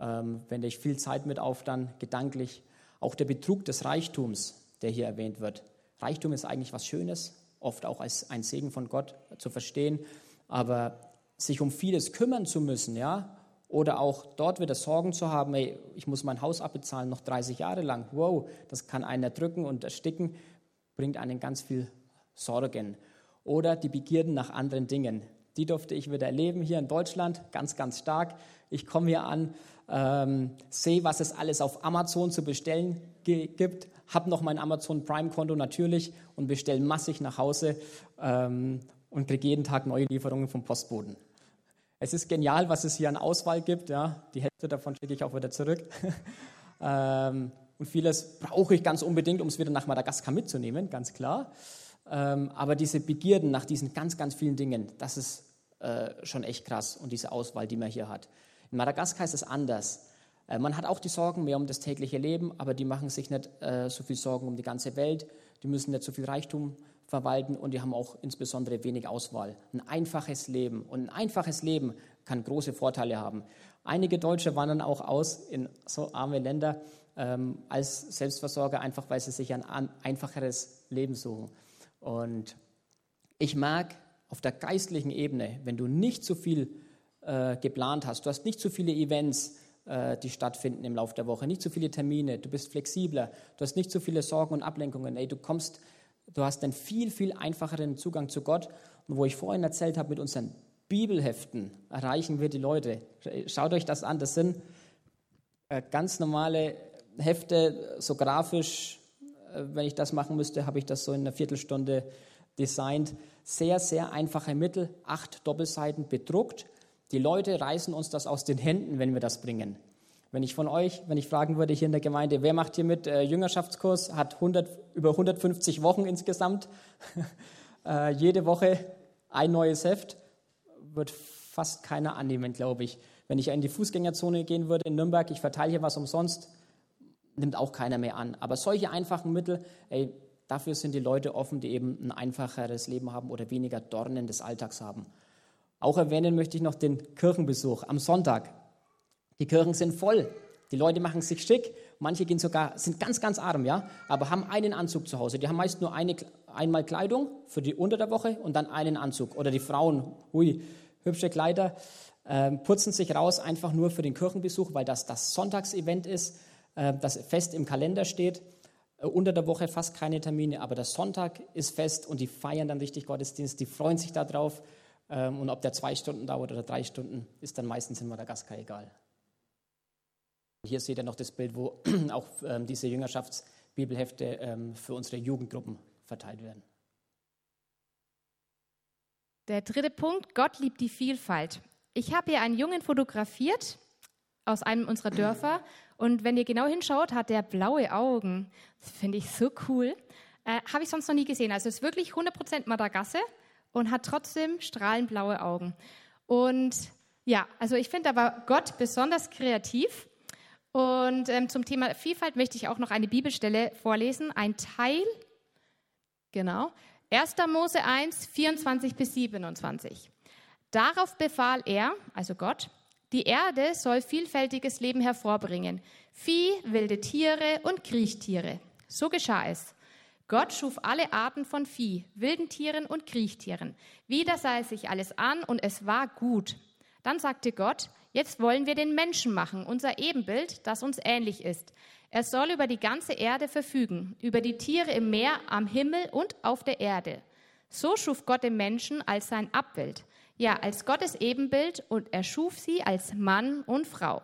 ähm, wende ich viel Zeit mit auf, dann gedanklich. Auch der Betrug des Reichtums, der hier erwähnt wird. Reichtum ist eigentlich was Schönes, oft auch als ein Segen von Gott zu verstehen, aber sich um vieles kümmern zu müssen, ja, oder auch dort wieder Sorgen zu haben, ey, ich muss mein Haus abbezahlen noch 30 Jahre lang. Wow, das kann einen erdrücken und ersticken, bringt einen ganz viel Sorgen. Oder die Begierden nach anderen Dingen. Die durfte ich wieder erleben hier in Deutschland, ganz, ganz stark. Ich komme hier an, ähm, sehe, was es alles auf Amazon zu bestellen gibt, habe noch mein Amazon Prime-Konto natürlich und bestelle massig nach Hause ähm, und kriege jeden Tag neue Lieferungen vom Postboden. Es ist genial, was es hier an Auswahl gibt. Ja. Die Hälfte davon schicke ich auch wieder zurück. ähm, und vieles brauche ich ganz unbedingt, um es wieder nach Madagaskar mitzunehmen, ganz klar. Ähm, aber diese Begierden nach diesen ganz, ganz vielen Dingen, das ist äh, schon echt krass und diese Auswahl, die man hier hat. In Madagaskar ist es anders. Äh, man hat auch die Sorgen mehr um das tägliche Leben, aber die machen sich nicht äh, so viel Sorgen um die ganze Welt. Die müssen nicht so viel Reichtum verwalten und die haben auch insbesondere wenig Auswahl. Ein einfaches Leben. Und ein einfaches Leben kann große Vorteile haben. Einige Deutsche wandern auch aus in so arme Länder ähm, als Selbstversorger, einfach weil sie sich ein einfacheres Leben suchen. Und ich mag auf der geistlichen Ebene, wenn du nicht so viel äh, geplant hast, du hast nicht so viele Events, äh, die stattfinden im Laufe der Woche, nicht so viele Termine, du bist flexibler, du hast nicht so viele Sorgen und Ablenkungen, ey, du kommst, du hast einen viel, viel einfacheren Zugang zu Gott. Und wo ich vorhin erzählt habe, mit unseren Bibelheften erreichen wir die Leute. Schaut euch das an, das sind äh, ganz normale Hefte, so grafisch, äh, wenn ich das machen müsste, habe ich das so in einer Viertelstunde designt. Sehr, sehr einfache Mittel, acht Doppelseiten bedruckt. Die Leute reißen uns das aus den Händen, wenn wir das bringen. Wenn ich von euch, wenn ich fragen würde hier in der Gemeinde, wer macht hier mit äh, Jüngerschaftskurs, hat 100, über 150 Wochen insgesamt, äh, jede Woche ein neues Heft, wird fast keiner annehmen, glaube ich. Wenn ich in die Fußgängerzone gehen würde in Nürnberg, ich verteile hier was umsonst, nimmt auch keiner mehr an. Aber solche einfachen Mittel, ey, dafür sind die Leute offen, die eben ein einfacheres Leben haben oder weniger Dornen des Alltags haben. Auch erwähnen möchte ich noch den Kirchenbesuch am Sonntag. Die Kirchen sind voll. Die Leute machen sich schick. Manche gehen sogar, sind ganz, ganz arm, ja, aber haben einen Anzug zu Hause. Die haben meist nur eine, einmal Kleidung für die unter der Woche und dann einen Anzug. Oder die Frauen, hui, hübsche Kleider, äh, putzen sich raus einfach nur für den Kirchenbesuch, weil das das Sonntagsevent ist äh, das fest im Kalender steht. Äh, unter der Woche fast keine Termine, aber der Sonntag ist fest und die feiern dann richtig Gottesdienst, die freuen sich darauf. Ähm, und ob der zwei Stunden dauert oder drei Stunden, ist dann meistens in Madagaskar egal. Hier seht ihr noch das Bild, wo auch ähm, diese Jüngerschaftsbibelhefte ähm, für unsere Jugendgruppen verteilt werden. Der dritte Punkt, Gott liebt die Vielfalt. Ich habe hier einen Jungen fotografiert aus einem unserer Dörfer und wenn ihr genau hinschaut, hat der blaue Augen. Das finde ich so cool. Äh, Habe ich sonst noch nie gesehen. Also es ist wirklich 100% Madagasse und hat trotzdem strahlend blaue Augen. Und ja, also ich finde aber Gott besonders kreativ. Und ähm, zum Thema Vielfalt möchte ich auch noch eine Bibelstelle vorlesen. Ein Teil, genau, 1. Mose 1, 24 bis 27. Darauf befahl er, also Gott, die Erde soll vielfältiges Leben hervorbringen. Vieh, wilde Tiere und Kriechtiere. So geschah es. Gott schuf alle Arten von Vieh, wilden Tieren und Kriechtieren. Wieder sah es sich alles an und es war gut. Dann sagte Gott, jetzt wollen wir den Menschen machen, unser Ebenbild, das uns ähnlich ist. Er soll über die ganze Erde verfügen, über die Tiere im Meer, am Himmel und auf der Erde. So schuf Gott den Menschen als sein Abbild ja, als Gottes Ebenbild und er schuf sie als Mann und Frau.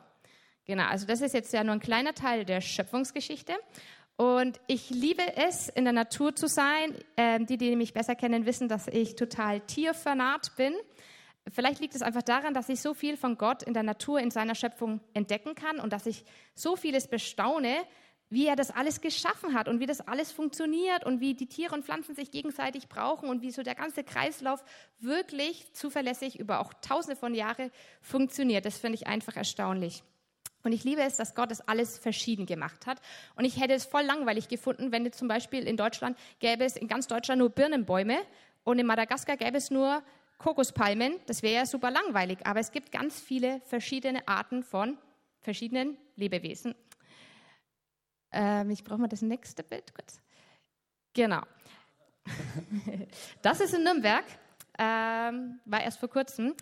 Genau, also das ist jetzt ja nur ein kleiner Teil der Schöpfungsgeschichte. Und ich liebe es, in der Natur zu sein. Ähm, die, die mich besser kennen, wissen, dass ich total tierfanat bin. Vielleicht liegt es einfach daran, dass ich so viel von Gott in der Natur, in seiner Schöpfung entdecken kann und dass ich so vieles bestaune, wie er das alles geschaffen hat und wie das alles funktioniert und wie die Tiere und Pflanzen sich gegenseitig brauchen und wie so der ganze Kreislauf wirklich zuverlässig über auch tausende von Jahren funktioniert. Das finde ich einfach erstaunlich. Und ich liebe es, dass Gott das alles verschieden gemacht hat. Und ich hätte es voll langweilig gefunden, wenn zum Beispiel in Deutschland gäbe es in ganz Deutschland nur Birnenbäume und in Madagaskar gäbe es nur Kokospalmen. Das wäre ja super langweilig. Aber es gibt ganz viele verschiedene Arten von verschiedenen Lebewesen ähm, ich brauche mal das nächste Bild kurz. Genau. das ist in Nürnberg, ähm, war erst vor kurzem.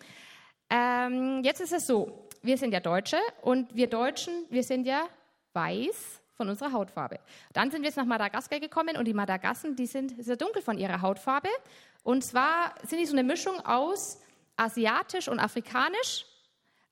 Ähm, jetzt ist es so, wir sind ja Deutsche und wir Deutschen, wir sind ja weiß von unserer Hautfarbe. Dann sind wir jetzt nach Madagaskar gekommen und die Madagassen, die sind sehr dunkel von ihrer Hautfarbe. Und zwar sind die so eine Mischung aus asiatisch und afrikanisch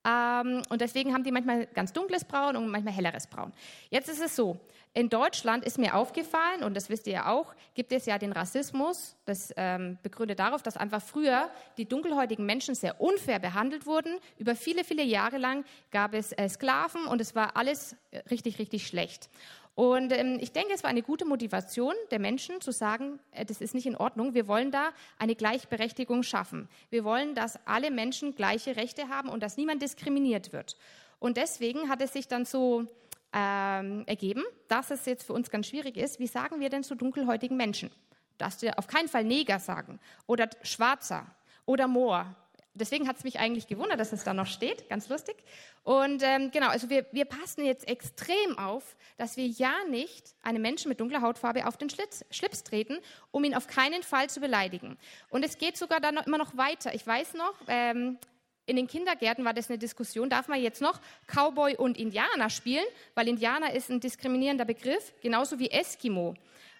ähm, und deswegen haben die manchmal ganz dunkles Braun und manchmal helleres Braun. Jetzt ist es so, in Deutschland ist mir aufgefallen, und das wisst ihr ja auch, gibt es ja den Rassismus. Das ähm, begründet darauf, dass einfach früher die dunkelhäutigen Menschen sehr unfair behandelt wurden. Über viele, viele Jahre lang gab es äh, Sklaven und es war alles richtig, richtig schlecht. Und ähm, ich denke, es war eine gute Motivation der Menschen zu sagen, äh, das ist nicht in Ordnung. Wir wollen da eine Gleichberechtigung schaffen. Wir wollen, dass alle Menschen gleiche Rechte haben und dass niemand diskriminiert wird. Und deswegen hat es sich dann so ähm, ergeben, dass es jetzt für uns ganz schwierig ist. Wie sagen wir denn zu dunkelhäutigen Menschen? Dass wir auf keinen Fall Neger sagen oder Schwarzer oder Moor deswegen hat es mich eigentlich gewundert, dass es da noch steht, ganz lustig. Und ähm, genau, also wir, wir passen jetzt extrem auf, dass wir ja nicht einem Menschen mit dunkler Hautfarbe auf den Schlitz, Schlips treten, um ihn auf keinen Fall zu beleidigen. Und es geht sogar dann noch, immer noch weiter. Ich weiß noch, ähm, in den Kindergärten war das eine Diskussion, darf man jetzt noch Cowboy und Indianer spielen, weil Indianer ist ein diskriminierender Begriff, genauso wie Eskimo.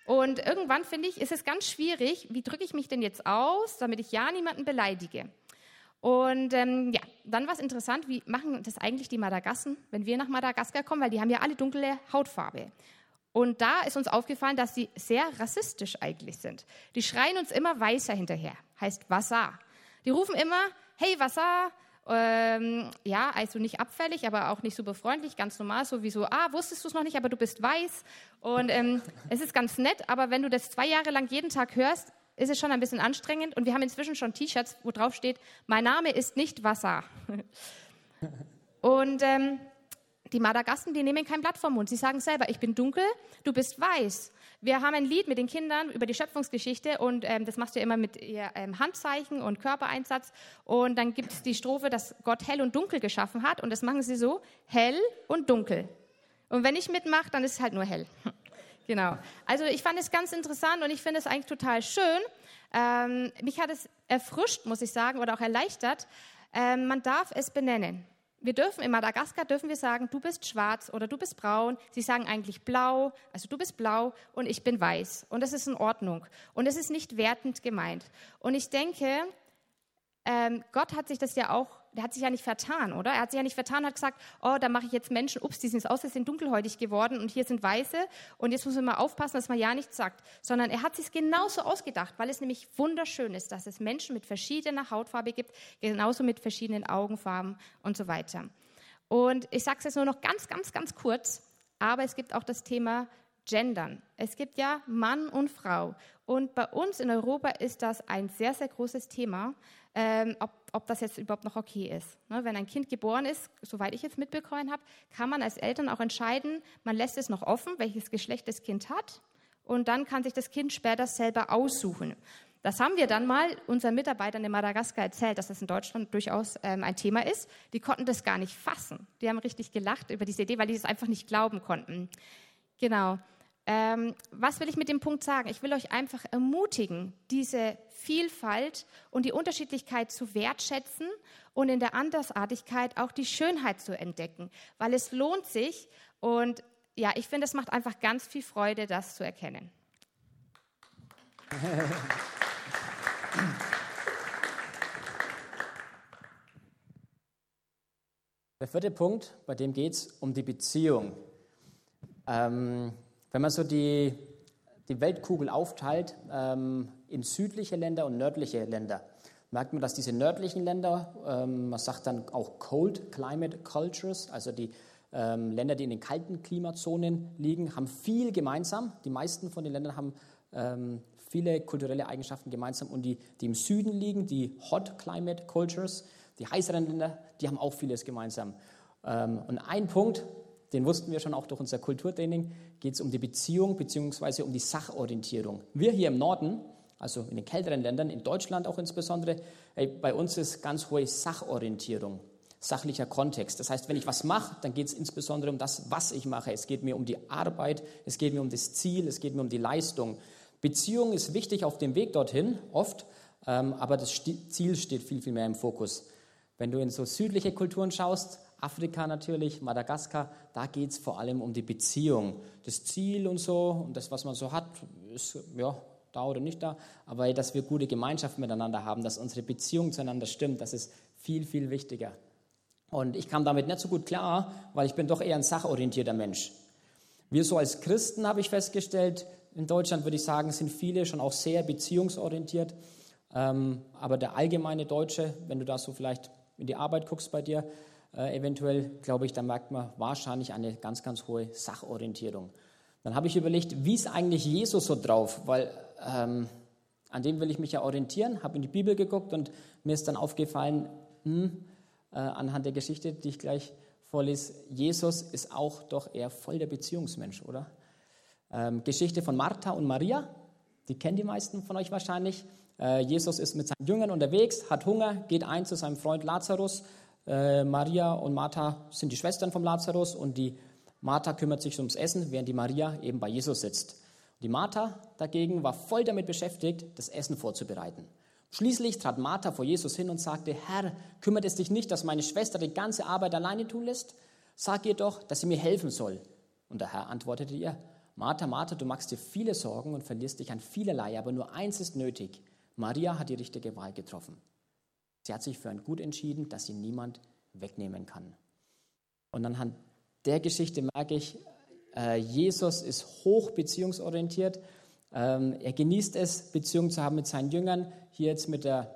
Und irgendwann finde ich, ist es ganz schwierig, wie drücke ich mich denn jetzt aus, damit ich ja niemanden beleidige. Und ähm, ja, dann war es interessant, wie machen das eigentlich die Madagassen, wenn wir nach Madagaskar kommen, weil die haben ja alle dunkle Hautfarbe. Und da ist uns aufgefallen, dass sie sehr rassistisch eigentlich sind. Die schreien uns immer weißer hinterher, heißt Wasser. Die rufen immer, hey Wasser, ähm, ja, also nicht abfällig, aber auch nicht super freundlich, ganz normal, so wie so, ah, wusstest du es noch nicht, aber du bist weiß. Und ähm, es ist ganz nett, aber wenn du das zwei Jahre lang jeden Tag hörst, ist es schon ein bisschen anstrengend und wir haben inzwischen schon T-Shirts, wo drauf steht, mein Name ist nicht Wasser. und ähm, die Madagassen, die nehmen kein Blatt vom Mund. Sie sagen selber, ich bin dunkel, du bist weiß. Wir haben ein Lied mit den Kindern über die Schöpfungsgeschichte und ähm, das machst du immer mit ähm, Handzeichen und Körpereinsatz. Und dann gibt es die Strophe, dass Gott hell und dunkel geschaffen hat und das machen sie so, hell und dunkel. Und wenn ich mitmache, dann ist es halt nur hell. Genau. Also ich fand es ganz interessant und ich finde es eigentlich total schön. Ähm, mich hat es erfrischt, muss ich sagen, oder auch erleichtert. Ähm, man darf es benennen. Wir dürfen in Madagaskar dürfen wir sagen, du bist schwarz oder du bist braun. Sie sagen eigentlich blau, also du bist blau und ich bin weiß. Und das ist in Ordnung. Und es ist nicht wertend gemeint. Und ich denke, ähm, Gott hat sich das ja auch, der hat sich ja nicht vertan, oder? Er hat sich ja nicht vertan, hat gesagt, oh, da mache ich jetzt Menschen, ups, die sind aus, die sind dunkelhäutig geworden und hier sind Weiße und jetzt muss man mal aufpassen, dass man ja nichts sagt, sondern er hat sich genauso ausgedacht, weil es nämlich wunderschön ist, dass es Menschen mit verschiedener Hautfarbe gibt, genauso mit verschiedenen Augenfarben und so weiter. Und ich sage es jetzt nur noch ganz, ganz, ganz kurz, aber es gibt auch das Thema Gendern. Es gibt ja Mann und Frau. Und bei uns in Europa ist das ein sehr, sehr großes Thema ähm, ob, ob das jetzt überhaupt noch okay ist. Ne, wenn ein Kind geboren ist, soweit ich jetzt mitbekommen habe, kann man als Eltern auch entscheiden, man lässt es noch offen, welches Geschlecht das Kind hat, und dann kann sich das Kind später selber aussuchen. Das haben wir dann mal unseren Mitarbeitern in Madagaskar erzählt, dass das in Deutschland durchaus ähm, ein Thema ist. Die konnten das gar nicht fassen. Die haben richtig gelacht über diese Idee, weil die es einfach nicht glauben konnten. Genau. Ähm, was will ich mit dem Punkt sagen? Ich will euch einfach ermutigen, diese Vielfalt und die Unterschiedlichkeit zu wertschätzen und in der Andersartigkeit auch die Schönheit zu entdecken, weil es lohnt sich und ja, ich finde, es macht einfach ganz viel Freude, das zu erkennen. Der vierte Punkt, bei dem geht es um die Beziehung. Ähm, wenn man so die, die Weltkugel aufteilt ähm, in südliche Länder und nördliche Länder, merkt man, dass diese nördlichen Länder, ähm, man sagt dann auch Cold Climate Cultures, also die ähm, Länder, die in den kalten Klimazonen liegen, haben viel gemeinsam. Die meisten von den Ländern haben ähm, viele kulturelle Eigenschaften gemeinsam. Und die, die im Süden liegen, die Hot Climate Cultures, die heißeren Länder, die haben auch vieles gemeinsam. Ähm, und ein Punkt, den wussten wir schon auch durch unser Kulturtraining, geht es um die Beziehung bzw. um die Sachorientierung. Wir hier im Norden, also in den kälteren Ländern, in Deutschland auch insbesondere, ey, bei uns ist ganz hohe Sachorientierung, sachlicher Kontext. Das heißt, wenn ich was mache, dann geht es insbesondere um das, was ich mache. Es geht mir um die Arbeit, es geht mir um das Ziel, es geht mir um die Leistung. Beziehung ist wichtig auf dem Weg dorthin, oft, ähm, aber das Ziel steht viel, viel mehr im Fokus. Wenn du in so südliche Kulturen schaust, Afrika natürlich, Madagaskar, da geht es vor allem um die Beziehung. Das Ziel und so und das, was man so hat, ist ja da oder nicht da, aber dass wir gute Gemeinschaft miteinander haben, dass unsere Beziehung zueinander stimmt, das ist viel, viel wichtiger. Und ich kam damit nicht so gut klar, weil ich bin doch eher ein sachorientierter Mensch. Wir so als Christen, habe ich festgestellt, in Deutschland würde ich sagen, sind viele schon auch sehr beziehungsorientiert. Ähm, aber der allgemeine Deutsche, wenn du da so vielleicht in die Arbeit guckst bei dir, äh, eventuell, glaube ich, da merkt man wahrscheinlich eine ganz, ganz hohe Sachorientierung. Dann habe ich überlegt, wie ist eigentlich Jesus so drauf? Weil ähm, an dem will ich mich ja orientieren, habe in die Bibel geguckt und mir ist dann aufgefallen, hm, äh, anhand der Geschichte, die ich gleich vorlese, Jesus ist auch doch eher voll der Beziehungsmensch, oder? Ähm, Geschichte von Martha und Maria, die kennen die meisten von euch wahrscheinlich. Äh, Jesus ist mit seinen Jüngern unterwegs, hat Hunger, geht ein zu seinem Freund Lazarus. Äh, Maria und Martha sind die Schwestern von Lazarus und die Martha kümmert sich ums Essen, während die Maria eben bei Jesus sitzt. Die Martha dagegen war voll damit beschäftigt, das Essen vorzubereiten. Schließlich trat Martha vor Jesus hin und sagte, Herr, kümmert es dich nicht, dass meine Schwester die ganze Arbeit alleine tun lässt? Sag ihr doch, dass sie mir helfen soll. Und der Herr antwortete ihr, Martha, Martha, du machst dir viele Sorgen und verlierst dich an vielerlei, aber nur eins ist nötig. Maria hat die richtige Wahl getroffen. Sie hat sich für ein Gut entschieden, das sie niemand wegnehmen kann. Und anhand der Geschichte merke ich, äh, Jesus ist hoch beziehungsorientiert. Ähm, er genießt es, Beziehungen zu haben mit seinen Jüngern. Hier jetzt mit der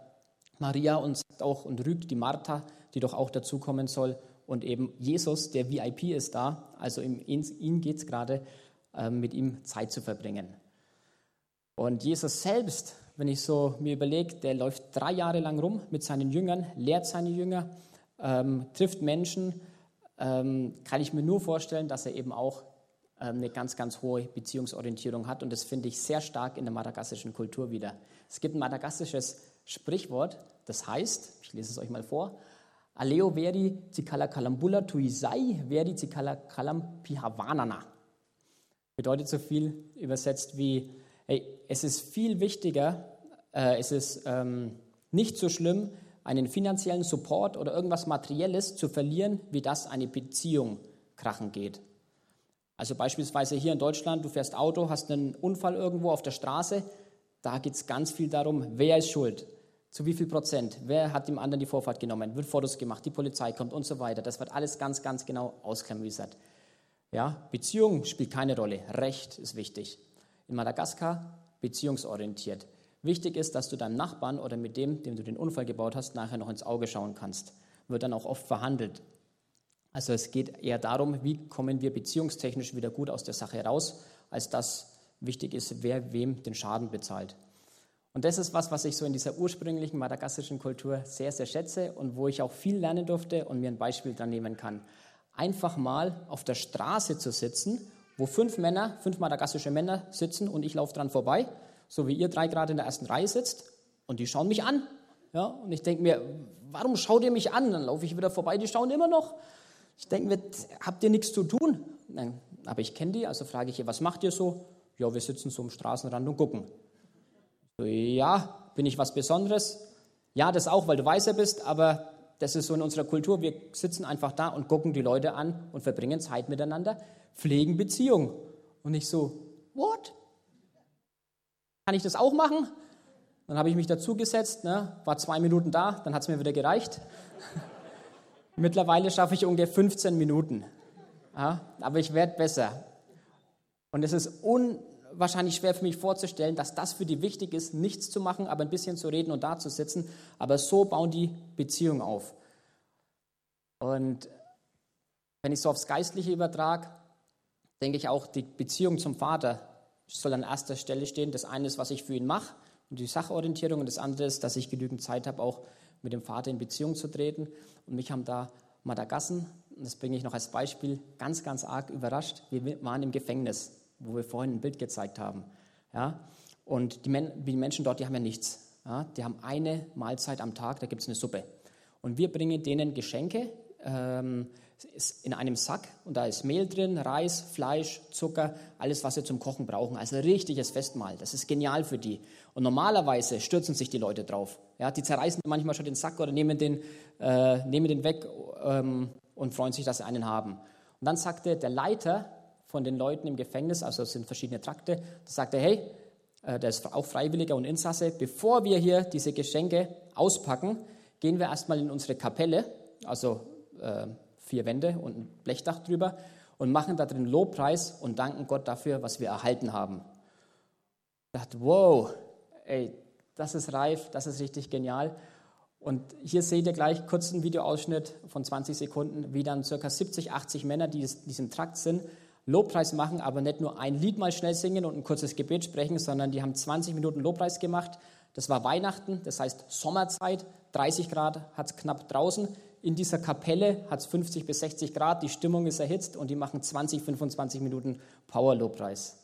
Maria und sagt auch und rügt die Martha, die doch auch dazukommen soll. Und eben Jesus, der VIP ist da. Also ihm, ihm geht es gerade, äh, mit ihm Zeit zu verbringen. Und Jesus selbst, wenn ich so mir überlege, der läuft drei Jahre lang rum mit seinen Jüngern, lehrt seine Jünger, ähm, trifft Menschen, ähm, kann ich mir nur vorstellen, dass er eben auch ähm, eine ganz, ganz hohe Beziehungsorientierung hat. Und das finde ich sehr stark in der madagassischen Kultur wieder. Es gibt ein madagassisches Sprichwort, das heißt, ich lese es euch mal vor, Aleo veri cikala kalambula tuisai veri cikala kalam pihavanana. Bedeutet so viel übersetzt wie, hey, es ist viel wichtiger, äh, es ist ähm, nicht so schlimm, einen finanziellen Support oder irgendwas Materielles zu verlieren, wie das eine Beziehung krachen geht. Also beispielsweise hier in Deutschland, du fährst Auto, hast einen Unfall irgendwo auf der Straße, da geht es ganz viel darum, wer ist schuld, zu wie viel Prozent, wer hat dem anderen die Vorfahrt genommen, wird Fotos gemacht, die Polizei kommt und so weiter. Das wird alles ganz, ganz genau ausklamüsert. Ja, Beziehung spielt keine Rolle, Recht ist wichtig. In Madagaskar beziehungsorientiert. Wichtig ist, dass du deinem Nachbarn oder mit dem, dem du den Unfall gebaut hast, nachher noch ins Auge schauen kannst. Wird dann auch oft verhandelt. Also es geht eher darum, wie kommen wir beziehungstechnisch wieder gut aus der Sache raus, als dass wichtig ist, wer wem den Schaden bezahlt. Und das ist was, was ich so in dieser ursprünglichen madagassischen Kultur sehr, sehr schätze und wo ich auch viel lernen durfte und mir ein Beispiel dran nehmen kann. Einfach mal auf der Straße zu sitzen, wo fünf Männer, fünf madagassische Männer sitzen und ich laufe dran vorbei so wie ihr drei gerade in der ersten Reihe sitzt und die schauen mich an. Ja, und ich denke mir, warum schaut ihr mich an? Dann laufe ich wieder vorbei, die schauen immer noch. Ich denke mir, habt ihr nichts zu tun? Nein, aber ich kenne die, also frage ich ihr, was macht ihr so? Ja, wir sitzen so am Straßenrand und gucken. Ja, bin ich was Besonderes? Ja, das auch, weil du weißer bist, aber das ist so in unserer Kultur. Wir sitzen einfach da und gucken die Leute an und verbringen Zeit miteinander, pflegen Beziehung. Und ich so, what? Kann ich das auch machen? Dann habe ich mich dazugesetzt, ne, war zwei Minuten da, dann hat es mir wieder gereicht. Mittlerweile schaffe ich ungefähr 15 Minuten. Ja, aber ich werde besser. Und es ist unwahrscheinlich schwer für mich vorzustellen, dass das für die wichtig ist, nichts zu machen, aber ein bisschen zu reden und da zu sitzen. Aber so bauen die Beziehungen auf. Und wenn ich so aufs Geistliche übertrage, denke ich auch, die Beziehung zum Vater soll an erster Stelle stehen. Das eine ist, was ich für ihn mache, und die Sachorientierung, und das andere ist, dass ich genügend Zeit habe, auch mit dem Vater in Beziehung zu treten. Und mich haben da Madagassen, und das bringe ich noch als Beispiel, ganz, ganz arg überrascht. Wir waren im Gefängnis, wo wir vorhin ein Bild gezeigt haben. Ja? Und die, Men die Menschen dort, die haben ja nichts. Ja? Die haben eine Mahlzeit am Tag, da gibt es eine Suppe. Und wir bringen denen Geschenke, ähm, in einem Sack und da ist Mehl drin, Reis, Fleisch, Zucker, alles, was sie zum Kochen brauchen. Also richtiges Festmahl. Das ist genial für die. Und normalerweise stürzen sich die Leute drauf. Ja, die zerreißen manchmal schon den Sack oder nehmen den, äh, nehmen den weg ähm, und freuen sich, dass sie einen haben. Und dann sagte der Leiter von den Leuten im Gefängnis, also es sind verschiedene Trakte, da sagte, hey, äh, der ist auch Freiwilliger und Insasse, bevor wir hier diese Geschenke auspacken, gehen wir erstmal in unsere Kapelle, also äh, vier Wände und ein Blechdach drüber und machen da drin Lobpreis und danken Gott dafür, was wir erhalten haben. Ich dachte, wow, ey, das ist reif, das ist richtig genial. Und hier seht ihr gleich kurz einen Videoausschnitt von 20 Sekunden, wie dann ca. 70, 80 Männer, die in diesem Trakt sind, Lobpreis machen, aber nicht nur ein Lied mal schnell singen und ein kurzes Gebet sprechen, sondern die haben 20 Minuten Lobpreis gemacht. Das war Weihnachten, das heißt Sommerzeit, 30 Grad hat es knapp draußen. In dieser Kapelle hat es 50 bis 60 Grad, die Stimmung ist erhitzt und die machen 20, 25 Minuten Power-Lobpreis.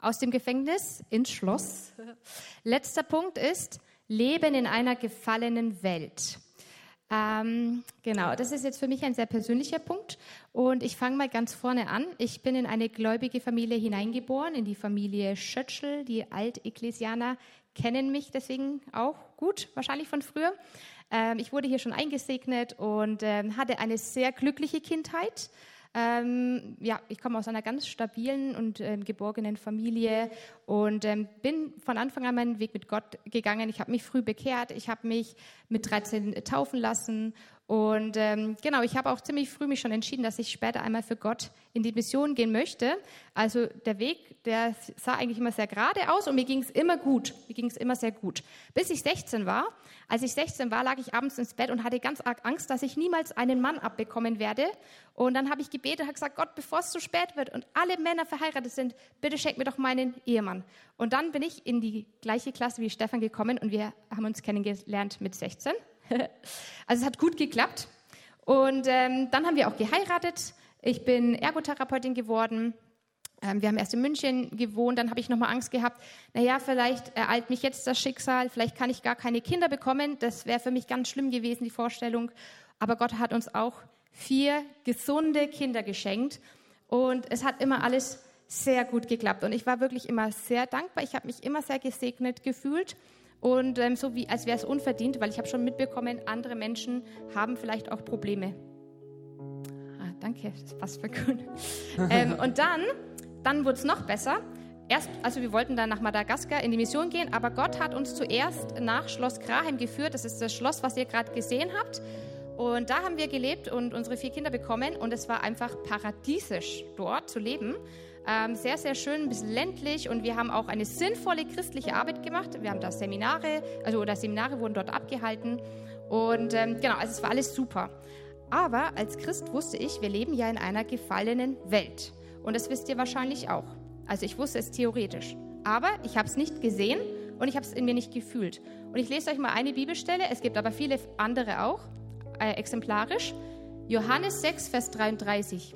Aus dem Gefängnis ins Schloss. Letzter Punkt ist Leben in einer gefallenen Welt. Ähm, genau, das ist jetzt für mich ein sehr persönlicher Punkt und ich fange mal ganz vorne an. Ich bin in eine gläubige Familie hineingeboren, in die Familie Schötschel. Die Altekklesianer kennen mich deswegen auch gut, wahrscheinlich von früher. Ähm, ich wurde hier schon eingesegnet und ähm, hatte eine sehr glückliche Kindheit. Ähm, ja, ich komme aus einer ganz stabilen und ähm, geborgenen Familie und ähm, bin von Anfang an meinen Weg mit Gott gegangen. Ich habe mich früh bekehrt, ich habe mich mit 13 taufen lassen und ähm, genau, ich habe auch ziemlich früh mich schon entschieden, dass ich später einmal für Gott in die Mission gehen möchte. Also der Weg, der sah eigentlich immer sehr gerade aus und mir ging es immer gut. Mir ging es immer sehr gut. Bis ich 16 war. Als ich 16 war, lag ich abends ins Bett und hatte ganz arg Angst, dass ich niemals einen Mann abbekommen werde. Und dann habe ich gebetet, habe gesagt, Gott, bevor es zu spät wird und alle Männer verheiratet sind, bitte schenk mir doch meinen Ehemann. Und dann bin ich in die gleiche Klasse wie Stefan gekommen und wir haben uns kennengelernt mit 16. also es hat gut geklappt. Und ähm, dann haben wir auch geheiratet. Ich bin Ergotherapeutin geworden. Ähm, wir haben erst in München gewohnt. Dann habe ich nochmal Angst gehabt, naja, vielleicht ereilt mich jetzt das Schicksal. Vielleicht kann ich gar keine Kinder bekommen. Das wäre für mich ganz schlimm gewesen, die Vorstellung. Aber Gott hat uns auch vier gesunde Kinder geschenkt. Und es hat immer alles sehr gut geklappt. Und ich war wirklich immer sehr dankbar. Ich habe mich immer sehr gesegnet gefühlt. Und ähm, so wie, als wäre es unverdient, weil ich habe schon mitbekommen, andere Menschen haben vielleicht auch Probleme. Ah, danke, das passt voll gut. ähm, und dann, dann wurde es noch besser. Erst, also wir wollten dann nach Madagaskar in die Mission gehen, aber Gott hat uns zuerst nach Schloss Graheim geführt. Das ist das Schloss, was ihr gerade gesehen habt. Und da haben wir gelebt und unsere vier Kinder bekommen. Und es war einfach paradiesisch dort zu leben. Ähm, sehr, sehr schön, ein bisschen ländlich und wir haben auch eine sinnvolle christliche Arbeit gemacht. Wir haben da Seminare, also oder Seminare wurden dort abgehalten und ähm, genau, also es war alles super. Aber als Christ wusste ich, wir leben ja in einer gefallenen Welt und das wisst ihr wahrscheinlich auch. Also ich wusste es theoretisch, aber ich habe es nicht gesehen und ich habe es in mir nicht gefühlt. Und ich lese euch mal eine Bibelstelle, es gibt aber viele andere auch, äh, exemplarisch. Johannes 6, Vers 33.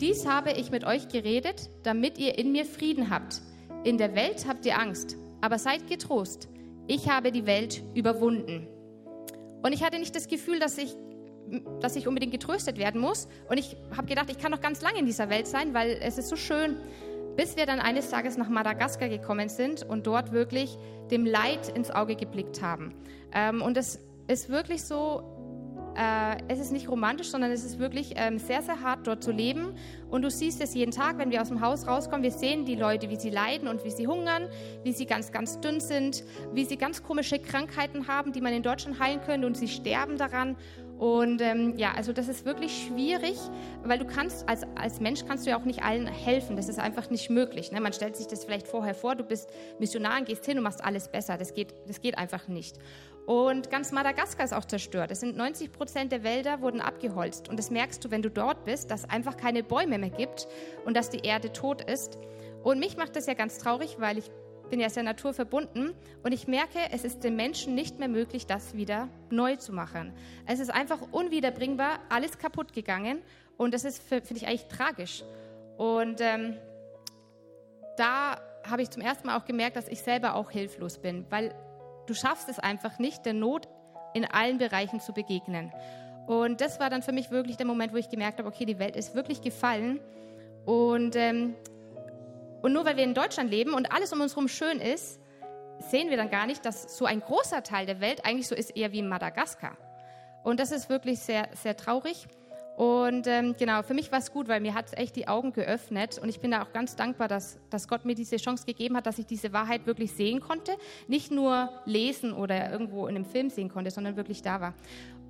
Dies habe ich mit euch geredet, damit ihr in mir Frieden habt. In der Welt habt ihr Angst, aber seid getrost. Ich habe die Welt überwunden. Und ich hatte nicht das Gefühl, dass ich, dass ich unbedingt getröstet werden muss. Und ich habe gedacht, ich kann noch ganz lange in dieser Welt sein, weil es ist so schön, bis wir dann eines Tages nach Madagaskar gekommen sind und dort wirklich dem Leid ins Auge geblickt haben. Ähm, und es ist wirklich so, äh, es ist nicht romantisch, sondern es ist wirklich ähm, sehr, sehr hart, dort zu leben. Und du siehst es jeden Tag, wenn wir aus dem Haus rauskommen. Wir sehen die Leute, wie sie leiden und wie sie hungern, wie sie ganz, ganz dünn sind, wie sie ganz komische Krankheiten haben, die man in Deutschland heilen könnte und sie sterben daran. Und ähm, ja, also das ist wirklich schwierig, weil du kannst, als, als Mensch kannst du ja auch nicht allen helfen. Das ist einfach nicht möglich. Ne? Man stellt sich das vielleicht vorher vor, du bist Missionar und gehst hin und machst alles besser. Das geht, das geht einfach nicht. Und ganz Madagaskar ist auch zerstört. Es sind 90 Prozent der Wälder wurden abgeholzt. Und das merkst du, wenn du dort bist, dass es einfach keine Bäume mehr gibt und dass die Erde tot ist. Und mich macht das ja ganz traurig, weil ich bin ja sehr naturverbunden und ich merke, es ist den Menschen nicht mehr möglich, das wieder neu zu machen. Es ist einfach unwiederbringbar, alles kaputt gegangen und das ist, finde ich, eigentlich tragisch. Und ähm, da habe ich zum ersten Mal auch gemerkt, dass ich selber auch hilflos bin, weil du schaffst es einfach nicht, der Not in allen Bereichen zu begegnen. Und das war dann für mich wirklich der Moment, wo ich gemerkt habe, okay, die Welt ist wirklich gefallen. Und, ähm, und nur weil wir in Deutschland leben und alles um uns herum schön ist, sehen wir dann gar nicht, dass so ein großer Teil der Welt eigentlich so ist, eher wie Madagaskar. Und das ist wirklich sehr, sehr traurig. Und ähm, genau, für mich war es gut, weil mir hat es echt die Augen geöffnet und ich bin da auch ganz dankbar, dass, dass Gott mir diese Chance gegeben hat, dass ich diese Wahrheit wirklich sehen konnte. Nicht nur lesen oder irgendwo in einem Film sehen konnte, sondern wirklich da war.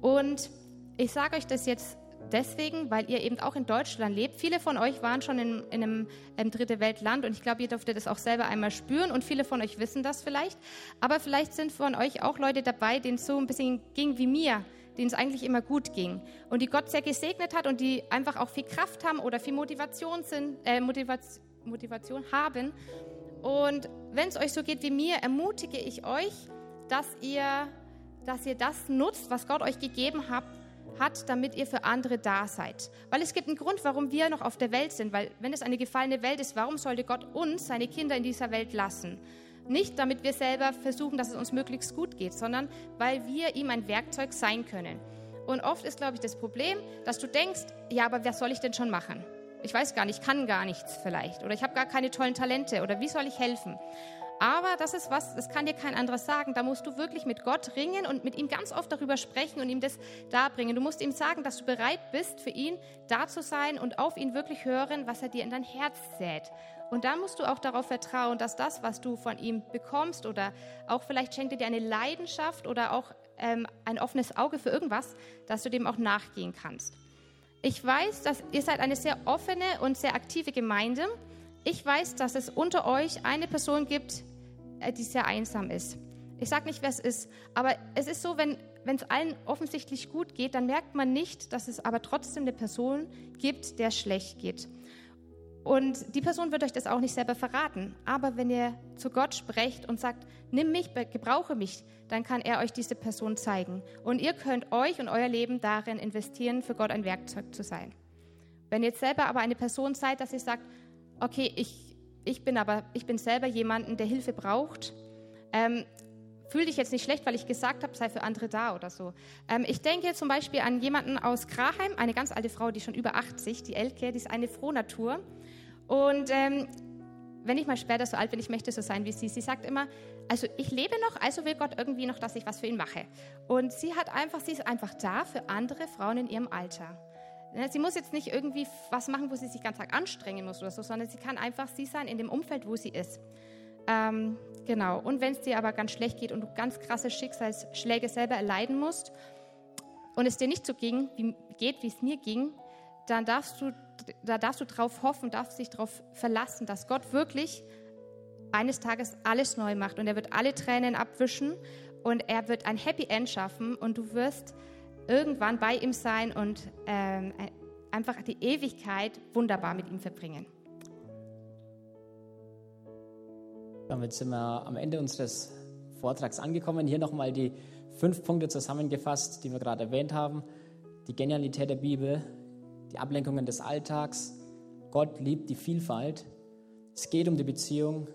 Und ich sage euch das jetzt deswegen, weil ihr eben auch in Deutschland lebt. Viele von euch waren schon in, in einem, einem dritte Weltland und ich glaube, ihr dürftet das auch selber einmal spüren und viele von euch wissen das vielleicht. Aber vielleicht sind von euch auch Leute dabei, denen es so ein bisschen ging wie mir denen es eigentlich immer gut ging und die Gott sehr gesegnet hat und die einfach auch viel Kraft haben oder viel Motivation, sind, äh, Motivation, Motivation haben. Und wenn es euch so geht wie mir, ermutige ich euch, dass ihr, dass ihr das nutzt, was Gott euch gegeben hat, hat, damit ihr für andere da seid. Weil es gibt einen Grund, warum wir noch auf der Welt sind. Weil wenn es eine gefallene Welt ist, warum sollte Gott uns, seine Kinder in dieser Welt lassen? Nicht, damit wir selber versuchen, dass es uns möglichst gut geht, sondern weil wir ihm ein Werkzeug sein können. Und oft ist, glaube ich, das Problem, dass du denkst, ja, aber was soll ich denn schon machen? Ich weiß gar nicht, ich kann gar nichts vielleicht oder ich habe gar keine tollen Talente oder wie soll ich helfen? Aber das ist was, das kann dir kein anderer sagen. Da musst du wirklich mit Gott ringen und mit ihm ganz oft darüber sprechen und ihm das darbringen. Du musst ihm sagen, dass du bereit bist, für ihn da zu sein und auf ihn wirklich hören, was er dir in dein Herz sät. Und dann musst du auch darauf vertrauen, dass das, was du von ihm bekommst oder auch vielleicht schenkt er dir eine Leidenschaft oder auch ähm, ein offenes Auge für irgendwas, dass du dem auch nachgehen kannst. Ich weiß, dass ihr seid eine sehr offene und sehr aktive Gemeinde. Ich weiß, dass es unter euch eine Person gibt, äh, die sehr einsam ist. Ich sage nicht, wer es ist, aber es ist so, wenn wenn es allen offensichtlich gut geht, dann merkt man nicht, dass es aber trotzdem eine Person gibt, der schlecht geht. Und die Person wird euch das auch nicht selber verraten. Aber wenn ihr zu Gott sprecht und sagt, nimm mich, gebrauche mich, dann kann er euch diese Person zeigen. Und ihr könnt euch und euer Leben darin investieren, für Gott ein Werkzeug zu sein. Wenn ihr jetzt selber aber eine Person seid, dass ihr sagt, okay, ich, ich bin aber, ich bin selber jemanden, der Hilfe braucht, ähm, fühl dich jetzt nicht schlecht, weil ich gesagt habe, sei für andere da oder so. Ähm, ich denke zum Beispiel an jemanden aus Kraheim, eine ganz alte Frau, die schon über 80, die Elke, die ist eine Frohnatur. Und ähm, wenn ich mal später so alt bin, ich möchte so sein wie sie. Sie sagt immer, also ich lebe noch, also will Gott irgendwie noch, dass ich was für ihn mache. Und sie hat einfach, sie ist einfach da für andere Frauen in ihrem Alter. Ne, sie muss jetzt nicht irgendwie was machen, wo sie sich ganz Tag anstrengen muss oder so, sondern sie kann einfach sie sein in dem Umfeld, wo sie ist. Ähm, genau. Und wenn es dir aber ganz schlecht geht und du ganz krasse Schicksalsschläge selber erleiden musst und es dir nicht so ging, wie, geht, wie es mir ging, dann darfst du, da darfst du drauf hoffen, darfst dich darauf verlassen, dass Gott wirklich eines Tages alles neu macht und er wird alle Tränen abwischen und er wird ein Happy End schaffen und du wirst irgendwann bei ihm sein und ähm, einfach die Ewigkeit wunderbar mit ihm verbringen. Damit sind wir am Ende unseres Vortrags angekommen. Hier nochmal die fünf Punkte zusammengefasst, die wir gerade erwähnt haben. Die Genialität der Bibel, die Ablenkungen des Alltags. Gott liebt die Vielfalt. Es geht um die Beziehung.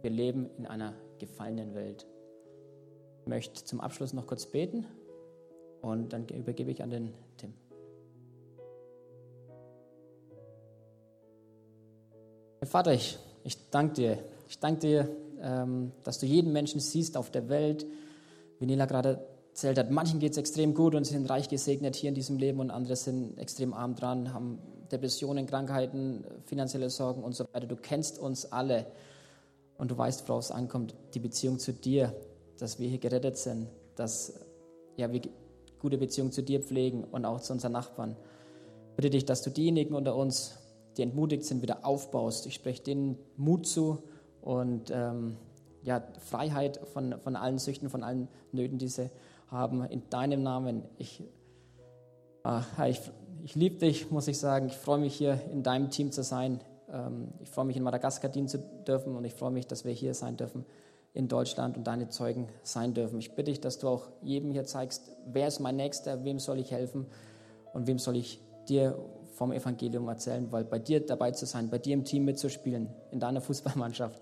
Wir leben in einer gefallenen Welt. Ich möchte zum Abschluss noch kurz beten und dann übergebe ich an den Tim. Vater, ich, ich danke dir. Ich danke dir, ähm, dass du jeden Menschen siehst auf der Welt. Wie Nila gerade erzählt hat. Manchen geht es extrem gut und sind reich gesegnet hier in diesem Leben und andere sind extrem arm dran, haben Depressionen, Krankheiten, finanzielle Sorgen und so weiter. Du kennst uns alle und du weißt, worauf es ankommt, die Beziehung zu dir, dass wir hier gerettet sind, dass ja, wir gute Beziehung zu dir pflegen und auch zu unseren Nachbarn. Bitte dich, dass du diejenigen unter uns, die entmutigt sind, wieder aufbaust. Ich spreche denen Mut zu und ähm, ja, Freiheit von, von allen Süchten, von allen Nöten, die sie haben in deinem Namen. Ich, äh, ich, ich liebe dich, muss ich sagen. Ich freue mich hier in deinem Team zu sein. Ähm, ich freue mich in Madagaskar dienen zu dürfen und ich freue mich, dass wir hier sein dürfen in Deutschland und deine Zeugen sein dürfen. Ich bitte dich, dass du auch jedem hier zeigst, wer ist mein Nächster, wem soll ich helfen und wem soll ich dir vom Evangelium erzählen, weil bei dir dabei zu sein, bei dir im Team mitzuspielen, in deiner Fußballmannschaft,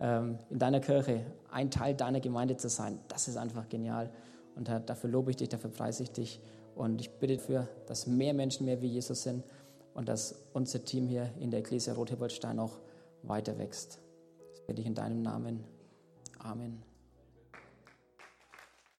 ähm, in deiner Kirche, ein Teil deiner Gemeinde zu sein, das ist einfach genial. Und dafür lobe ich dich, dafür preise ich dich Und ich bitte dafür, dass mehr Menschen mehr wie Jesus sind und dass unser Team hier in der Ecclesia Rothebaldstein auch weiter wächst. Das bitte ich in deinem Namen. Amen.